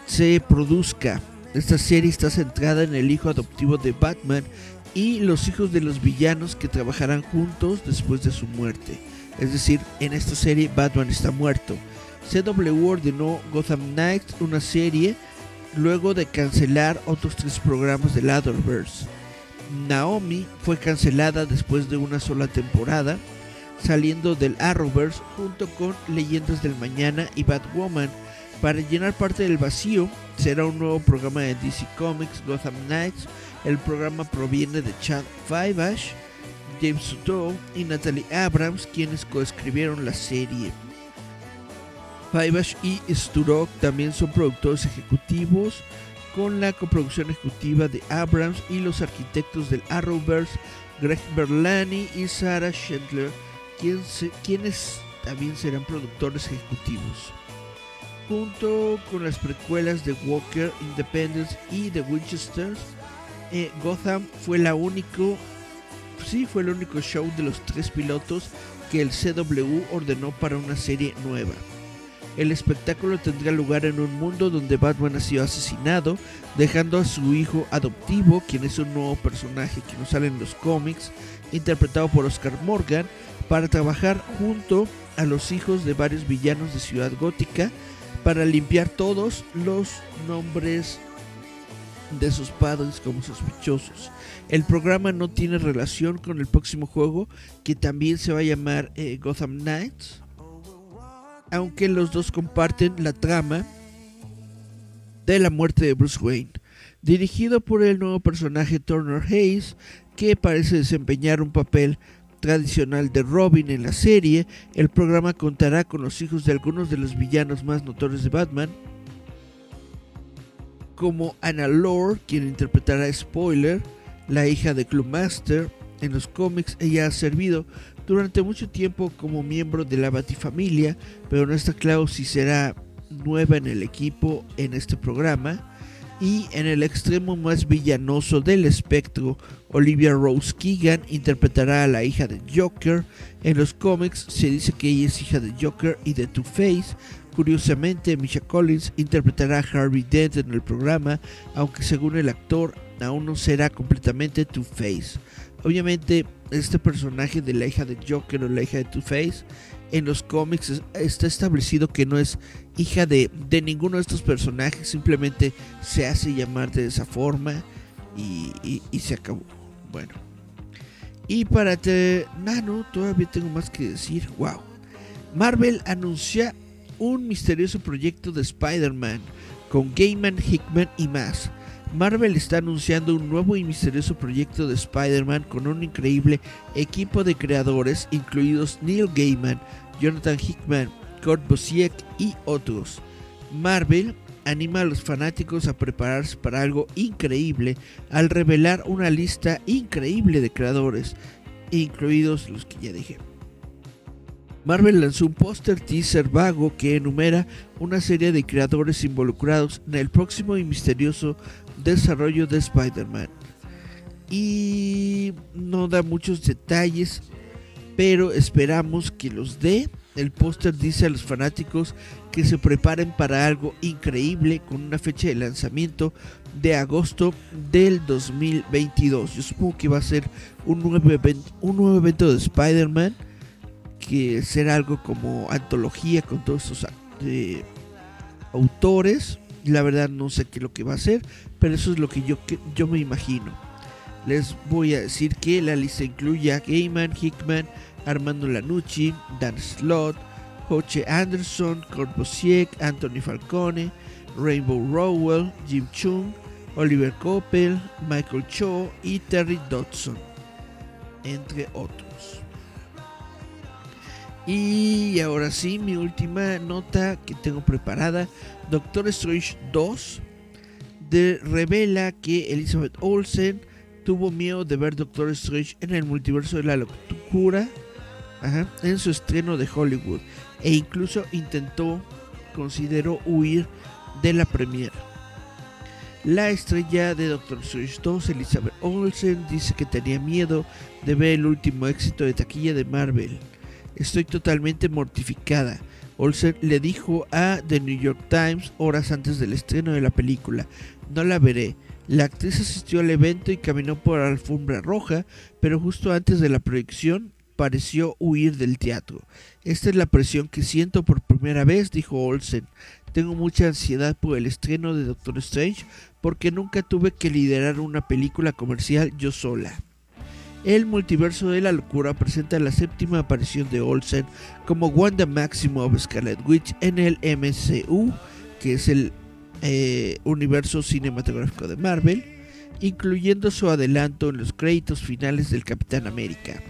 se produzca. Esta serie está centrada en el hijo adoptivo de Batman y los hijos de los villanos que trabajarán juntos después de su muerte. Es decir, en esta serie Batman está muerto. CW ordenó Gotham Knights una serie luego de cancelar otros tres programas del Otherverse. Naomi fue cancelada después de una sola temporada, saliendo del Arrowverse junto con Leyendas del Mañana y Batwoman. Para llenar parte del vacío, será un nuevo programa de DC Comics, Gotham Knights. El programa proviene de Chad Fiveash, James Suto y Natalie Abrams, quienes coescribieron la serie. Fiveash y Sturok también son productores ejecutivos con la coproducción ejecutiva de Abrams y los arquitectos del Arrowverse, Greg Berlani y Sarah Schindler, quienes también serán productores ejecutivos. Junto con las precuelas de Walker, Independence y The Winchester, eh, Gotham fue la único, sí, fue el único show de los tres pilotos que el CW ordenó para una serie nueva. El espectáculo tendrá lugar en un mundo donde Batman ha sido asesinado, dejando a su hijo adoptivo, quien es un nuevo personaje que nos sale en los cómics, interpretado por Oscar Morgan, para trabajar junto a los hijos de varios villanos de Ciudad Gótica para limpiar todos los nombres de sus padres como sospechosos. El programa no tiene relación con el próximo juego que también se va a llamar eh, Gotham Knights aunque los dos comparten la trama de la muerte de Bruce Wayne, dirigido por el nuevo personaje Turner Hayes, que parece desempeñar un papel tradicional de Robin en la serie, el programa contará con los hijos de algunos de los villanos más notorios de Batman, como Anna Lore, quien interpretará Spoiler, la hija de Clubmaster. En los cómics ella ha servido durante mucho tiempo como miembro de la Batifamilia, pero no está claro si será nueva en el equipo en este programa. Y en el extremo más villanoso del espectro, Olivia Rose Keegan interpretará a la hija de Joker. En los cómics se dice que ella es hija de Joker y de Two-Face. Curiosamente, Misha Collins interpretará a Harvey Dent en el programa, aunque según el actor aún no será completamente Two-Face. Obviamente, este personaje de la hija de Joker o la hija de Two-Face en los cómics está establecido que no es hija de, ninguno de estos personajes, simplemente se hace llamar de esa forma y, se acabó. Bueno. Y para te... no, todavía tengo más que decir. Wow. Marvel anuncia un misterioso proyecto de Spider-Man con Gaiman, Hickman y más. Marvel está anunciando un nuevo y misterioso proyecto de Spider-Man con un increíble equipo de creadores, incluidos Neil Gaiman, Jonathan Hickman, Kurt Busiek y otros. Marvel anima a los fanáticos a prepararse para algo increíble al revelar una lista increíble de creadores, incluidos los que ya dije. Marvel lanzó un póster teaser vago que enumera una serie de creadores involucrados en el próximo y misterioso desarrollo de Spider-Man. Y no da muchos detalles, pero esperamos que los dé. El póster dice a los fanáticos que se preparen para algo increíble con una fecha de lanzamiento de agosto del 2022. Yo supongo que va a ser un nuevo, evento, un nuevo evento de Spider-Man que será algo como antología con todos estos eh, autores. La verdad no sé qué es lo que va a ser, pero eso es lo que yo, yo me imagino. Les voy a decir que la lista incluye a Gaiman, Hickman, Armando Lanucci, Dan Slott, Joche Anderson, Kurt Busiek, Anthony Falcone, Rainbow Rowell, Jim Chung, Oliver Coppel, Michael Cho y Terry Dodson, entre otros. Y ahora sí, mi última nota que tengo preparada, Doctor Strange 2 de, revela que Elizabeth Olsen tuvo miedo de ver Doctor Strange en el multiverso de la locura en su estreno de Hollywood e incluso intentó, consideró huir de la premiere. La estrella de Doctor Strange 2, Elizabeth Olsen, dice que tenía miedo de ver el último éxito de taquilla de Marvel. Estoy totalmente mortificada. Olsen le dijo a The New York Times horas antes del estreno de la película, no la veré. La actriz asistió al evento y caminó por la alfombra roja, pero justo antes de la proyección pareció huir del teatro. Esta es la presión que siento por primera vez, dijo Olsen. Tengo mucha ansiedad por el estreno de Doctor Strange porque nunca tuve que liderar una película comercial yo sola. El multiverso de la locura presenta la séptima aparición de Olsen como Wanda Maximoff Scarlet Witch en el MCU, que es el eh, universo cinematográfico de Marvel, incluyendo su adelanto en los créditos finales del Capitán América.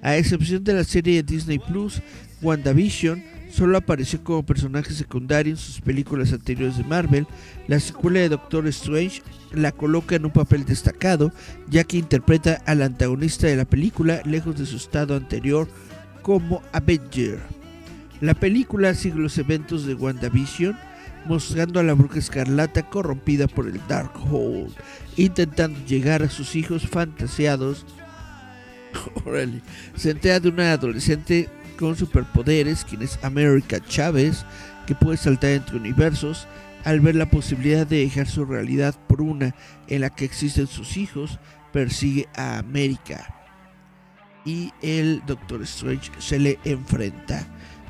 A excepción de la serie de Disney Plus, WandaVision solo apareció como personaje secundario en sus películas anteriores de Marvel. La secuela de Doctor Strange la coloca en un papel destacado, ya que interpreta al antagonista de la película lejos de su estado anterior como Avenger. La película sigue los eventos de WandaVision, mostrando a la bruja escarlata corrompida por el Darkhold, intentando llegar a sus hijos fantaseados se entera de una adolescente con superpoderes, quien es America Chávez, que puede saltar entre universos al ver la posibilidad de dejar su realidad por una en la que existen sus hijos, persigue a América. Y el Doctor Strange se le enfrenta.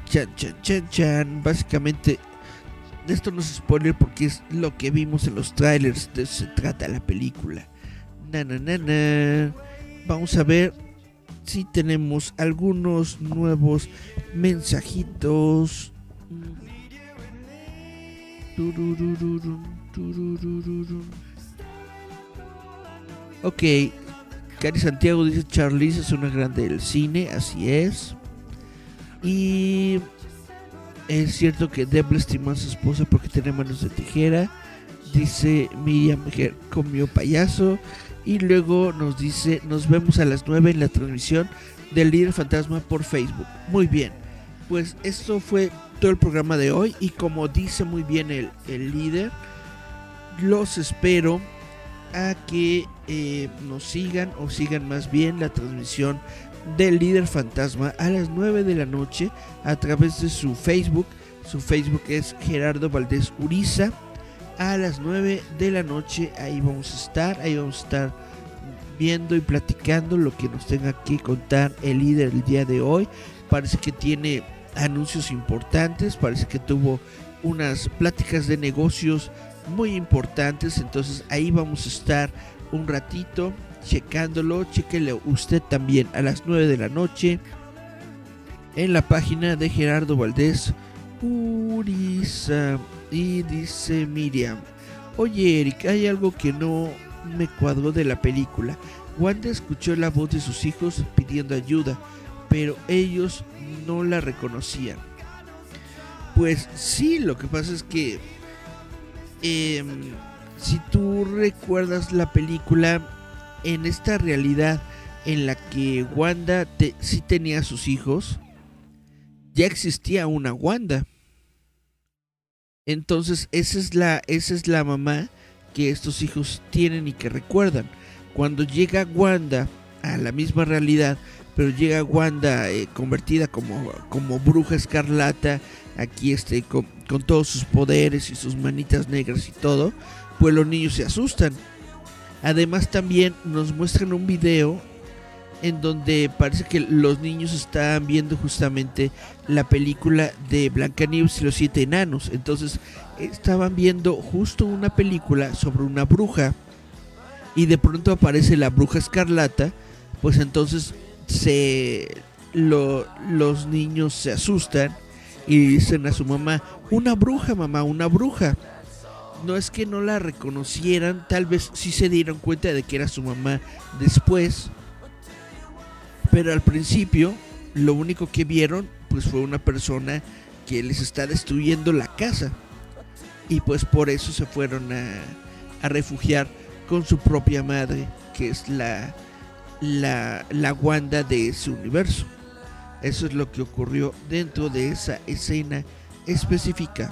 Chan, chan, chan, chan. Básicamente, esto no es spoiler porque es lo que vimos en los trailers. De eso se trata la película. Na. Vamos a ver si tenemos algunos nuevos mensajitos. Ok, Cari Santiago dice Charlize es una grande del cine, así es. Y es cierto que Deb estimó a su esposa porque tiene manos de tijera. Dice Miriam comió payaso. Y luego nos dice, nos vemos a las 9 en la transmisión del líder fantasma por Facebook. Muy bien, pues esto fue todo el programa de hoy y como dice muy bien el, líder, los espero a que eh, nos sigan o sigan más bien la transmisión del líder fantasma a las 9 de la noche a través de su Facebook. Su Facebook es Gerardo Valdés Uriza a las 9 de la noche. Ahí vamos a estar, ahí vamos a estar viendo y platicando lo que nos tenga que contar el líder el día de hoy. Parece que tiene anuncios importantes, parece que tuvo unas pláticas de negocios muy importantes, entonces ahí vamos a estar un ratito checándolo, chequele usted también a las 9 de la noche en la página de Gerardo Valdés Uriza y dice Miriam, oye Eric, hay algo que no me cuadró de la película. Wanda escuchó la voz de sus hijos pidiendo ayuda, pero ellos no la reconocían. Pues sí, lo que pasa es que em, si tú recuerdas la película, en esta realidad en la que Wanda sí tenía sus hijos, ya existía una Wanda. Entonces, esa es la, esa es la mamá que estos hijos tienen y que recuerdan. Cuando llega Wanda a la misma realidad, pero llega Wanda eh, convertida como, como bruja escarlata aquí este con, con todos sus poderes y sus manitas negras y todo, pues los niños se asustan. Además también nos muestran un video en donde parece que los niños están viendo justamente la película de Blancanieves y los siete enanos. Entonces estaban viendo justo una película sobre una bruja y de pronto aparece la bruja escarlata, pues entonces se los niños se asustan y dicen a su mamá, una bruja, mamá, una bruja. No es que no la reconocieran, tal vez sí se dieron cuenta de que era su mamá después, pero al principio lo único que vieron pues fue una persona que les está destruyendo la casa y pues por eso se fueron a, a refugiar con su propia madre, que es la, la, la Wanda de ese universo. Eso es lo que ocurrió dentro de esa escena específica.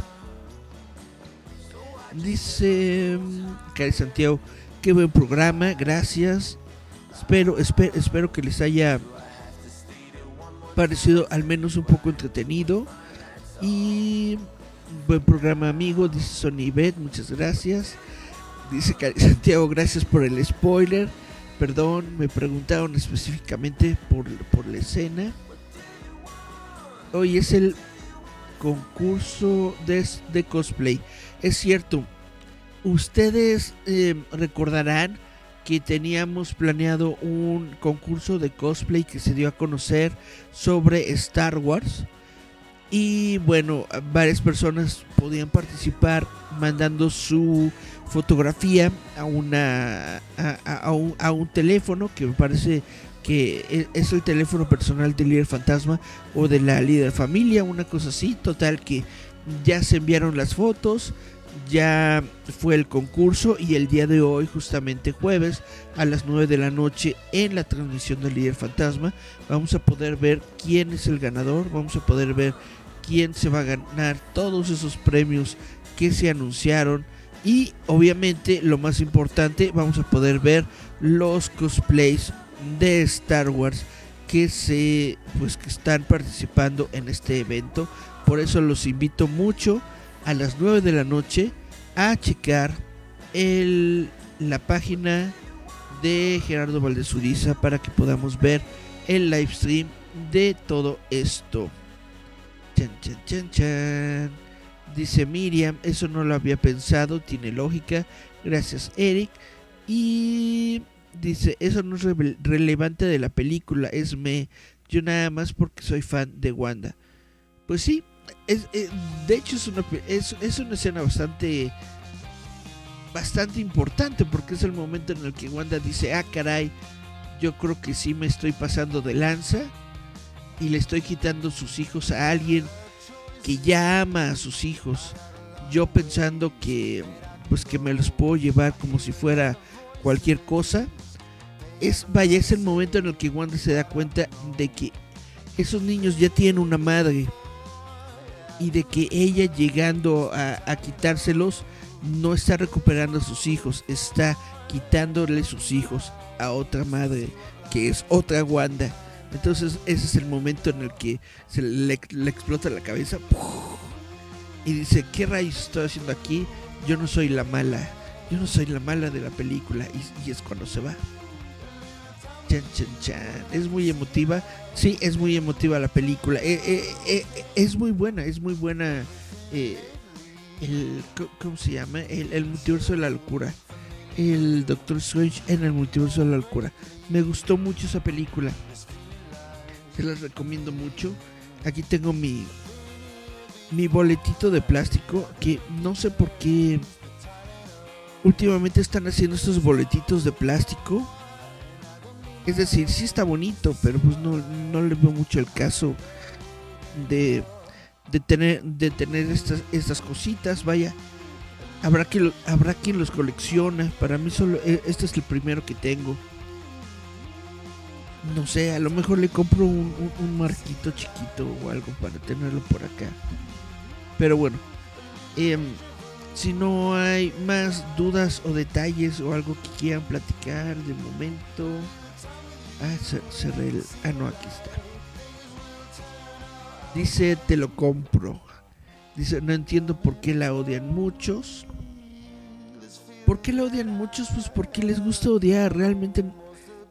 Dice mm, Cari Santiago, qué buen programa, gracias. Espero, espero, espero que les haya parecido al menos un poco entretenido. Y buen programa amigo, dice Sony Bet, muchas gracias. Dice Santiago, gracias por el spoiler. Perdón, me preguntaron específicamente por, por la escena. Hoy es el concurso de, cosplay. Es cierto, ustedes eh, recordarán que teníamos planeado un concurso de cosplay que se dio a conocer sobre Star Wars. Y bueno, varias personas podían participar mandando su fotografía a una a, un, teléfono que me parece que e, es el teléfono personal del líder fantasma o de la líder familia, una cosa así, total que ya se enviaron las fotos, ya fue el concurso y el día de hoy, justamente jueves, a las 9 de la noche, en la transmisión del líder fantasma, vamos a poder ver quién es el ganador, vamos a poder ver quién se va a ganar todos esos premios que se anunciaron y obviamente lo más importante vamos a poder ver los cosplays de Star Wars que se pues que están participando en este evento. Por eso los invito mucho a las 9 de la noche a checar el, la página de Gerardo Valdezuriza para que podamos ver el live stream de todo esto. Chan, chan, chan, chan. Dice Miriam, eso no lo había pensado, tiene lógica. Gracias, Eric. Y dice, eso no es relevante de la película, es me. Yo nada más porque soy fan de Wanda. Pues sí, es, eh, de hecho es una, es, es una escena bastante bastante importante porque es el momento en el que Wanda dice, ah caray, yo creo que sí me estoy pasando de lanza y le estoy quitando sus hijos a alguien que ya ama a sus hijos. Yo pensando que pues que me los puedo llevar como si fuera cualquier cosa. Es vaya, es el momento en el que Wanda se da cuenta de que esos niños ya tienen una madre y de que ella llegando a, quitárselos no está recuperando a sus hijos, está quitándole sus hijos a otra madre que es otra Wanda entonces ese es el momento en el que se le, explota la cabeza y dice, ¿qué rayos estoy haciendo aquí? Yo no soy la mala, yo no soy la mala de la película y, es cuando se va. Chan, chan, chan. Es muy emotiva, sí, es muy emotiva la película, eh, eh, eh, es muy buena, es muy buena. el, ¿Cómo se llama? El, el multiverso de la locura el Doctor Strange en el multiverso de la locura. Me gustó mucho esa película. Se las recomiendo mucho. Aquí tengo mi mi boletito de plástico que no sé por qué últimamente están haciendo estos boletitos de plástico. Es decir, sí está bonito, pero pues no, no le veo mucho el caso de, de tener de tener estas estas cositas, vaya. Habrá que habrá quien los colecciona. Para mí solo e, este es el primero que tengo no sé, a lo mejor le compro un, marquito chiquito o algo para tenerlo por acá. Pero bueno, em, si no hay más dudas o detalles o algo que quieran platicar de momento. Ah, cerré. Ah, no, aquí está. Dice: Te lo compro. Dice, no entiendo por qué la odian muchos. ¿Por qué la odian muchos? Pues porque les gusta odiar. Realmente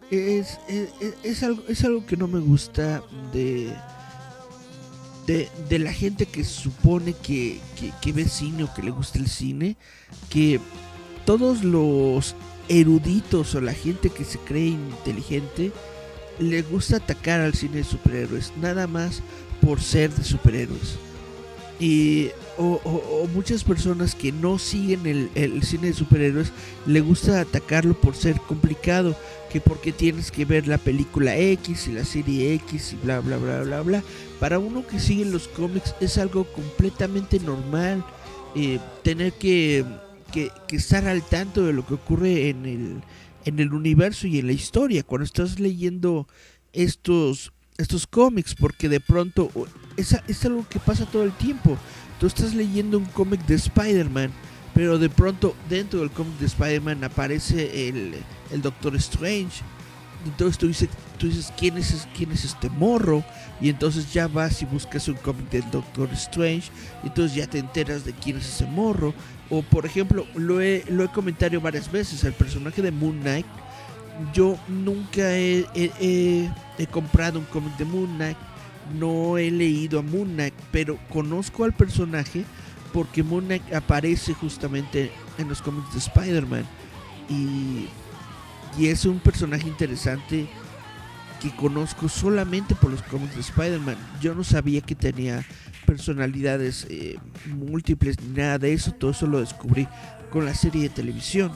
es, es, algo, es algo que no me gusta de, de, la gente que supone que, que, ve cine o que le gusta el cine. Que todos los eruditos o la gente que se cree inteligente le gusta atacar al cine de superhéroes. Nada más por ser de superhéroes. Y o, muchas personas que no siguen el, cine de superhéroes le gusta atacarlo por ser complicado, que porque tienes que ver la película X y la serie X y bla bla bla bla bla. Para uno que sigue los cómics es algo completamente normal eh, tener que, que, estar al tanto de lo que ocurre en el, en el universo y en la historia. Cuando estás leyendo estos, estos cómics, porque de pronto es, es algo que pasa todo el tiempo tú estás leyendo un cómic de Spider-Man, pero de pronto dentro del cómic de Spider-Man aparece el, el, Doctor Strange. Entonces tú dices, tú dices ¿quién, es, quién es este morro, y entonces ya vas y buscas un cómic del Doctor Strange, y entonces ya te enteras de quién es ese morro. O por ejemplo, lo he, lo he comentado varias veces, el personaje de Moon Knight. Yo nunca he, he comprado un cómic de Moon Knight no he leído a Moon Knight, pero conozco al personaje porque Moon Knight aparece justamente en los cómics de Spider-Man. Y, es un personaje interesante que conozco solamente por los cómics de Spider-Man. Yo no sabía que tenía personalidades eh, múltiples ni nada de eso. Todo eso lo descubrí con la serie de televisión.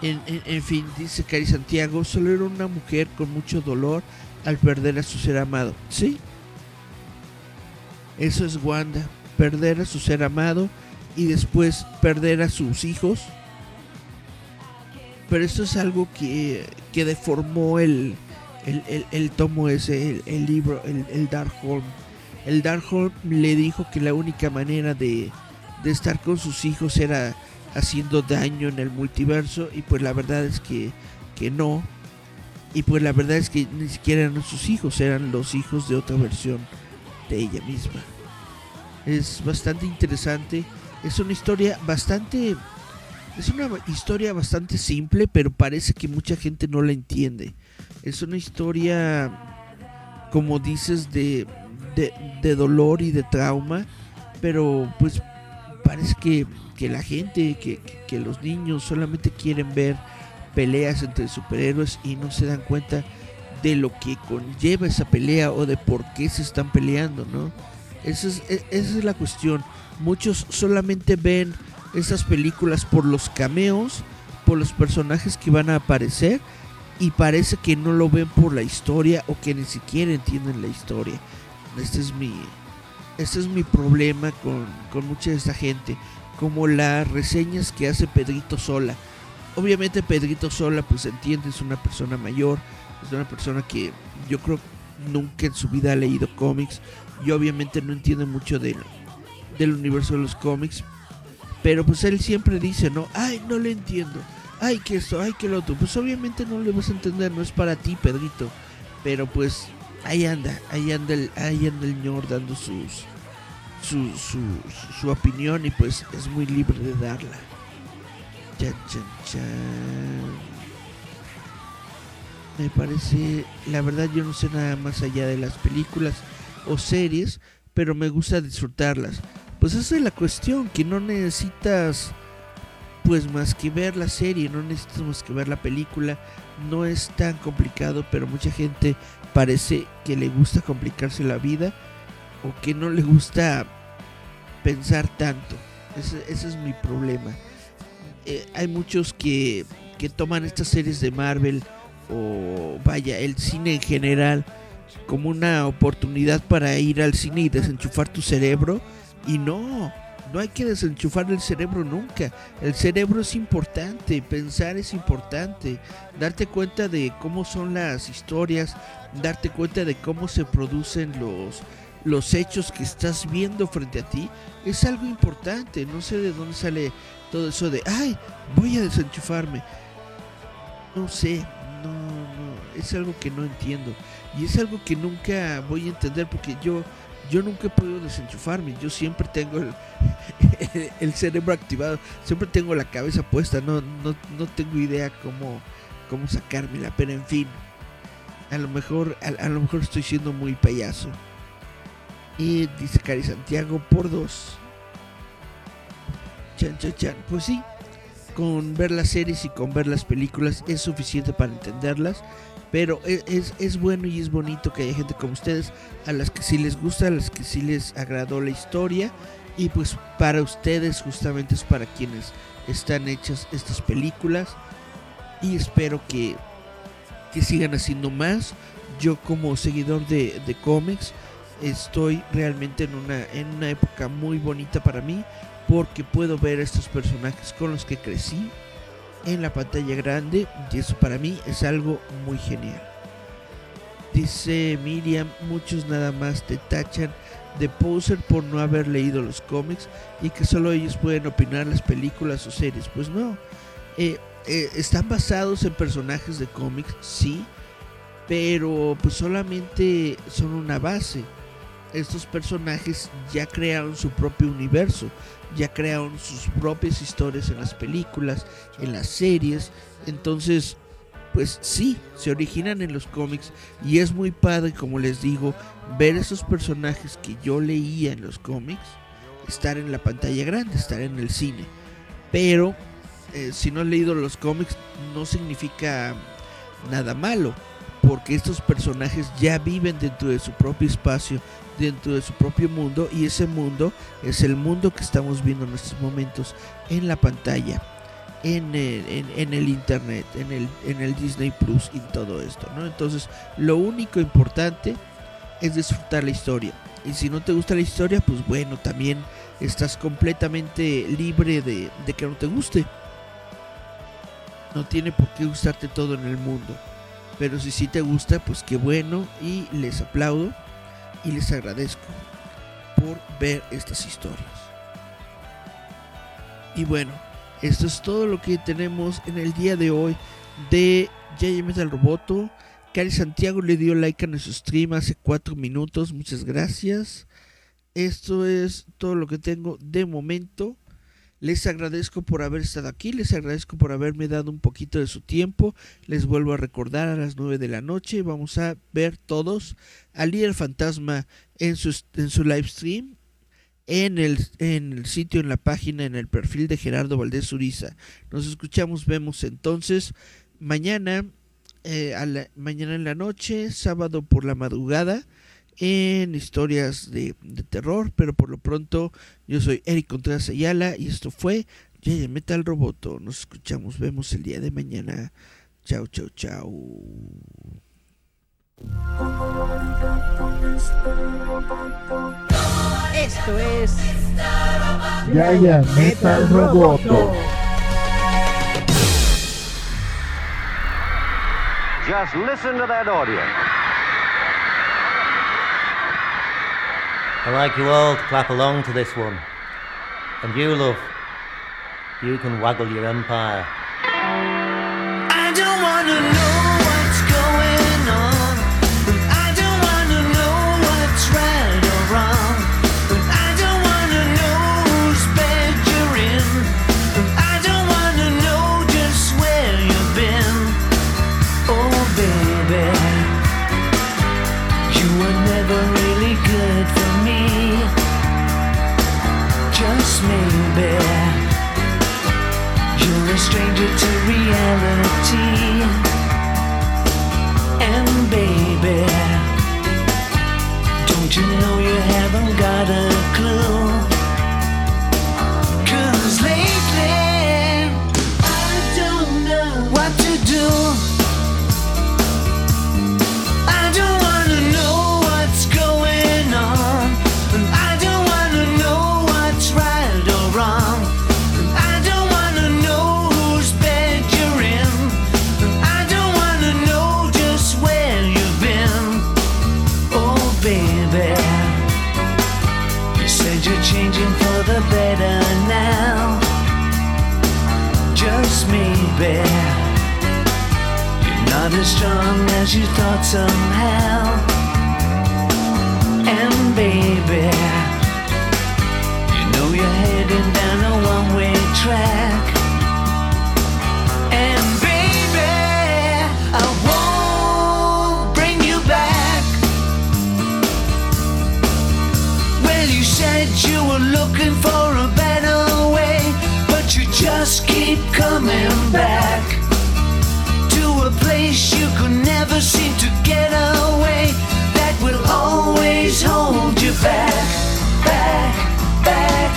En, en fin, dice Cari Santiago, solo era una mujer con mucho dolor al perder a su ser amado. ¿Sí? Eso es Wanda. Perder a su ser amado y después perder a sus hijos. Pero esto es algo que, que deformó el, el, tomo ese, el, libro, el, el Darkhold. El Darkhold le dijo que la única manera de, de estar con sus hijos era haciendo daño en el multiverso y pues la verdad es que, que no, y pues la verdad es que ni siquiera eran sus hijos, eran los hijos de otra versión de ella misma. Es bastante interesante, es una historia bastante... Es una historia bastante simple, pero parece que mucha gente no la entiende. Es una historia, como dices, de, de, dolor y de trauma, pero pues parece que, que la gente, que, que los niños solamente quieren ver peleas entre superhéroes y no se dan cuenta de lo que conlleva esa pelea o de por qué se están peleando, ¿no? Esa es, e, esa es la cuestión. Muchos solamente ven esas películas por los cameos, por los personajes que van a aparecer y parece que no lo ven por la historia o que ni siquiera entienden la historia. Este es mi, este es mi problema con, con mucha de esta gente, como las reseñas que hace Pedrito Sola obviamente Pedrito Sola, pues entiende, es una persona mayor, es una persona que yo creo nunca en su vida ha leído cómics y obviamente no entiende mucho del, del universo de los cómics, pero pues él siempre dice, ¿no? Ay, no le entiendo, ay, que esto, ay, que lo otro, pues obviamente no le vas a entender, no es para ti, Pedrito, pero pues ahí anda, ahí anda el, ahí anda el ñor dando sus, su, su, su opinión y pues es muy libre de darla. Me parece, la verdad yo no sé nada más allá de las películas o series, pero me gusta disfrutarlas. Pues esa es la cuestión, que no necesitas pues más que ver la serie, no necesitas más que ver la película, no es tan complicado, pero mucha gente parece que le gusta complicarse la vida o que no le gusta pensar tanto. Ese, ese es mi problema. Eh, hay muchos que, que toman estas series de Marvel o vaya, el cine en general como una oportunidad para ir al cine y desenchufar tu cerebro. Y no, no hay que desenchufar el cerebro nunca. El cerebro es importante, pensar es importante, darte cuenta de cómo son las historias, darte cuenta de cómo se producen los, los hechos que estás viendo frente a ti, es algo importante. No sé de dónde sale todo eso de, ay, voy a desenchufarme. No sé, no, no, es algo que no entiendo. Y es algo que nunca voy a entender porque yo yo nunca he podido desenchufarme. Yo siempre tengo el, cerebro activado, siempre tengo la cabeza puesta. No, no, no tengo idea cómo, cómo sacármela, pero en fin. A lo mejor, a, lo mejor estoy siendo muy payaso. Y dice Cari Santiago por dos. Chan, chan, chan. Pues sí, con ver las series y con ver las películas es suficiente para entenderlas. Pero e, es, es, bueno y es bonito que haya gente como ustedes, a las que sí les gusta, a las que sí les agradó la historia. Y pues para ustedes justamente es para quienes están hechas estas películas. Y espero que, que sigan haciendo más. Yo como seguidor de, de cómics estoy realmente en una, en una época muy bonita para mí porque puedo ver a estos personajes con los que crecí en la pantalla grande y eso para mí es algo muy genial. Dice Miriam, muchos nada más te tachan de poser por no haber leído los cómics y que solo ellos pueden opinar las películas o series. Pues no, eh, eh, están basados en personajes de cómics, sí, pero pues solamente son una base. Estos personajes ya crearon su propio universo, ya crearon sus propias historias en las películas, en las series. Entonces, pues sí, se originan en los cómics y es muy padre, como les digo, ver esos personajes que yo leía en los cómics, estar en la pantalla grande, estar en el cine. Pero eh, si no has leído los cómics no significa nada malo, porque estos personajes ya viven dentro de su propio espacio, dentro de su propio mundo y ese mundo es el mundo que estamos viendo en estos momentos en la pantalla, en el, internet, en el, en el Disney Plus y todo esto. ¿no? Entonces lo único importante es disfrutar la historia. Y si no te gusta la historia, pues bueno, también estás completamente libre de, de que no te guste. No tiene por qué gustarte todo en el mundo. Pero si sí te gusta, pues qué bueno y les aplaudo y les agradezco por ver estas historias. Y bueno, esto es todo lo que tenemos en el día de hoy de J.J. Metal Roboto. Cari Santiago le dio like a nuestro stream hace 4 minutos. Muchas gracias. Esto es todo lo que tengo de momento. Les agradezco por haber estado aquí, les agradezco por haberme dado un poquito de su tiempo. Les vuelvo a recordar a las 9 de la noche vamos a ver todos al líder fantasma en su, en su live stream en el, en el sitio, en la página, en el perfil de Gerardo Valdés Uriza. Nos escuchamos, vemos entonces mañana, eh, mañana en la noche, sábado por la madrugada en historias de, terror, pero por lo pronto yo soy Eric Contreras Ayala y esto fue Yaya Metal Roboto. Nos escuchamos, vemos el día de mañana. Chao, chao, chao. Esto es Yaya Metal Roboto. Just listen to that audio. I'd like you all to clap along to this one. And you, love, you can waggle your empire. I don't wanna know. Stranger to reality. And baby, don't you know you haven't got a you thought somehow. And baby, you know you're heading down a one way track. And baby, I won't bring you back. Well, you said you were looking for a better way, but you just keep coming back never seem to get away that will always hold you back, back, back.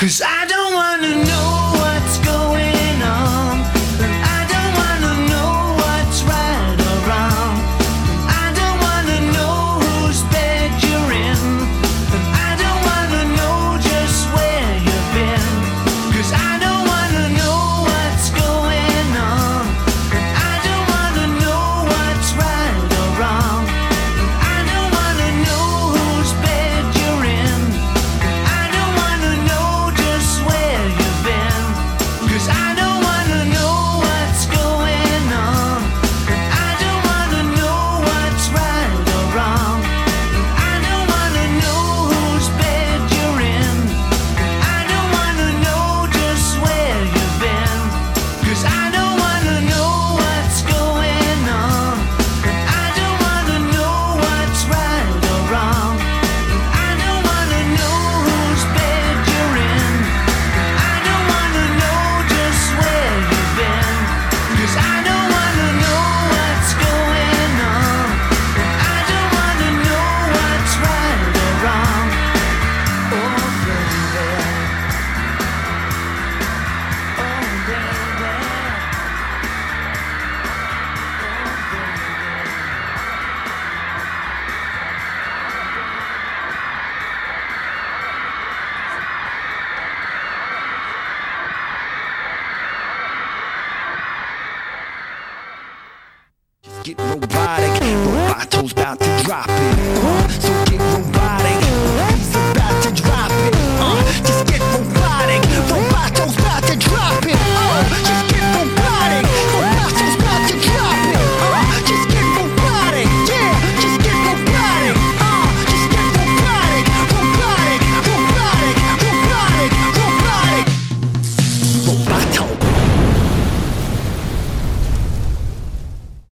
Cause I don't wanna know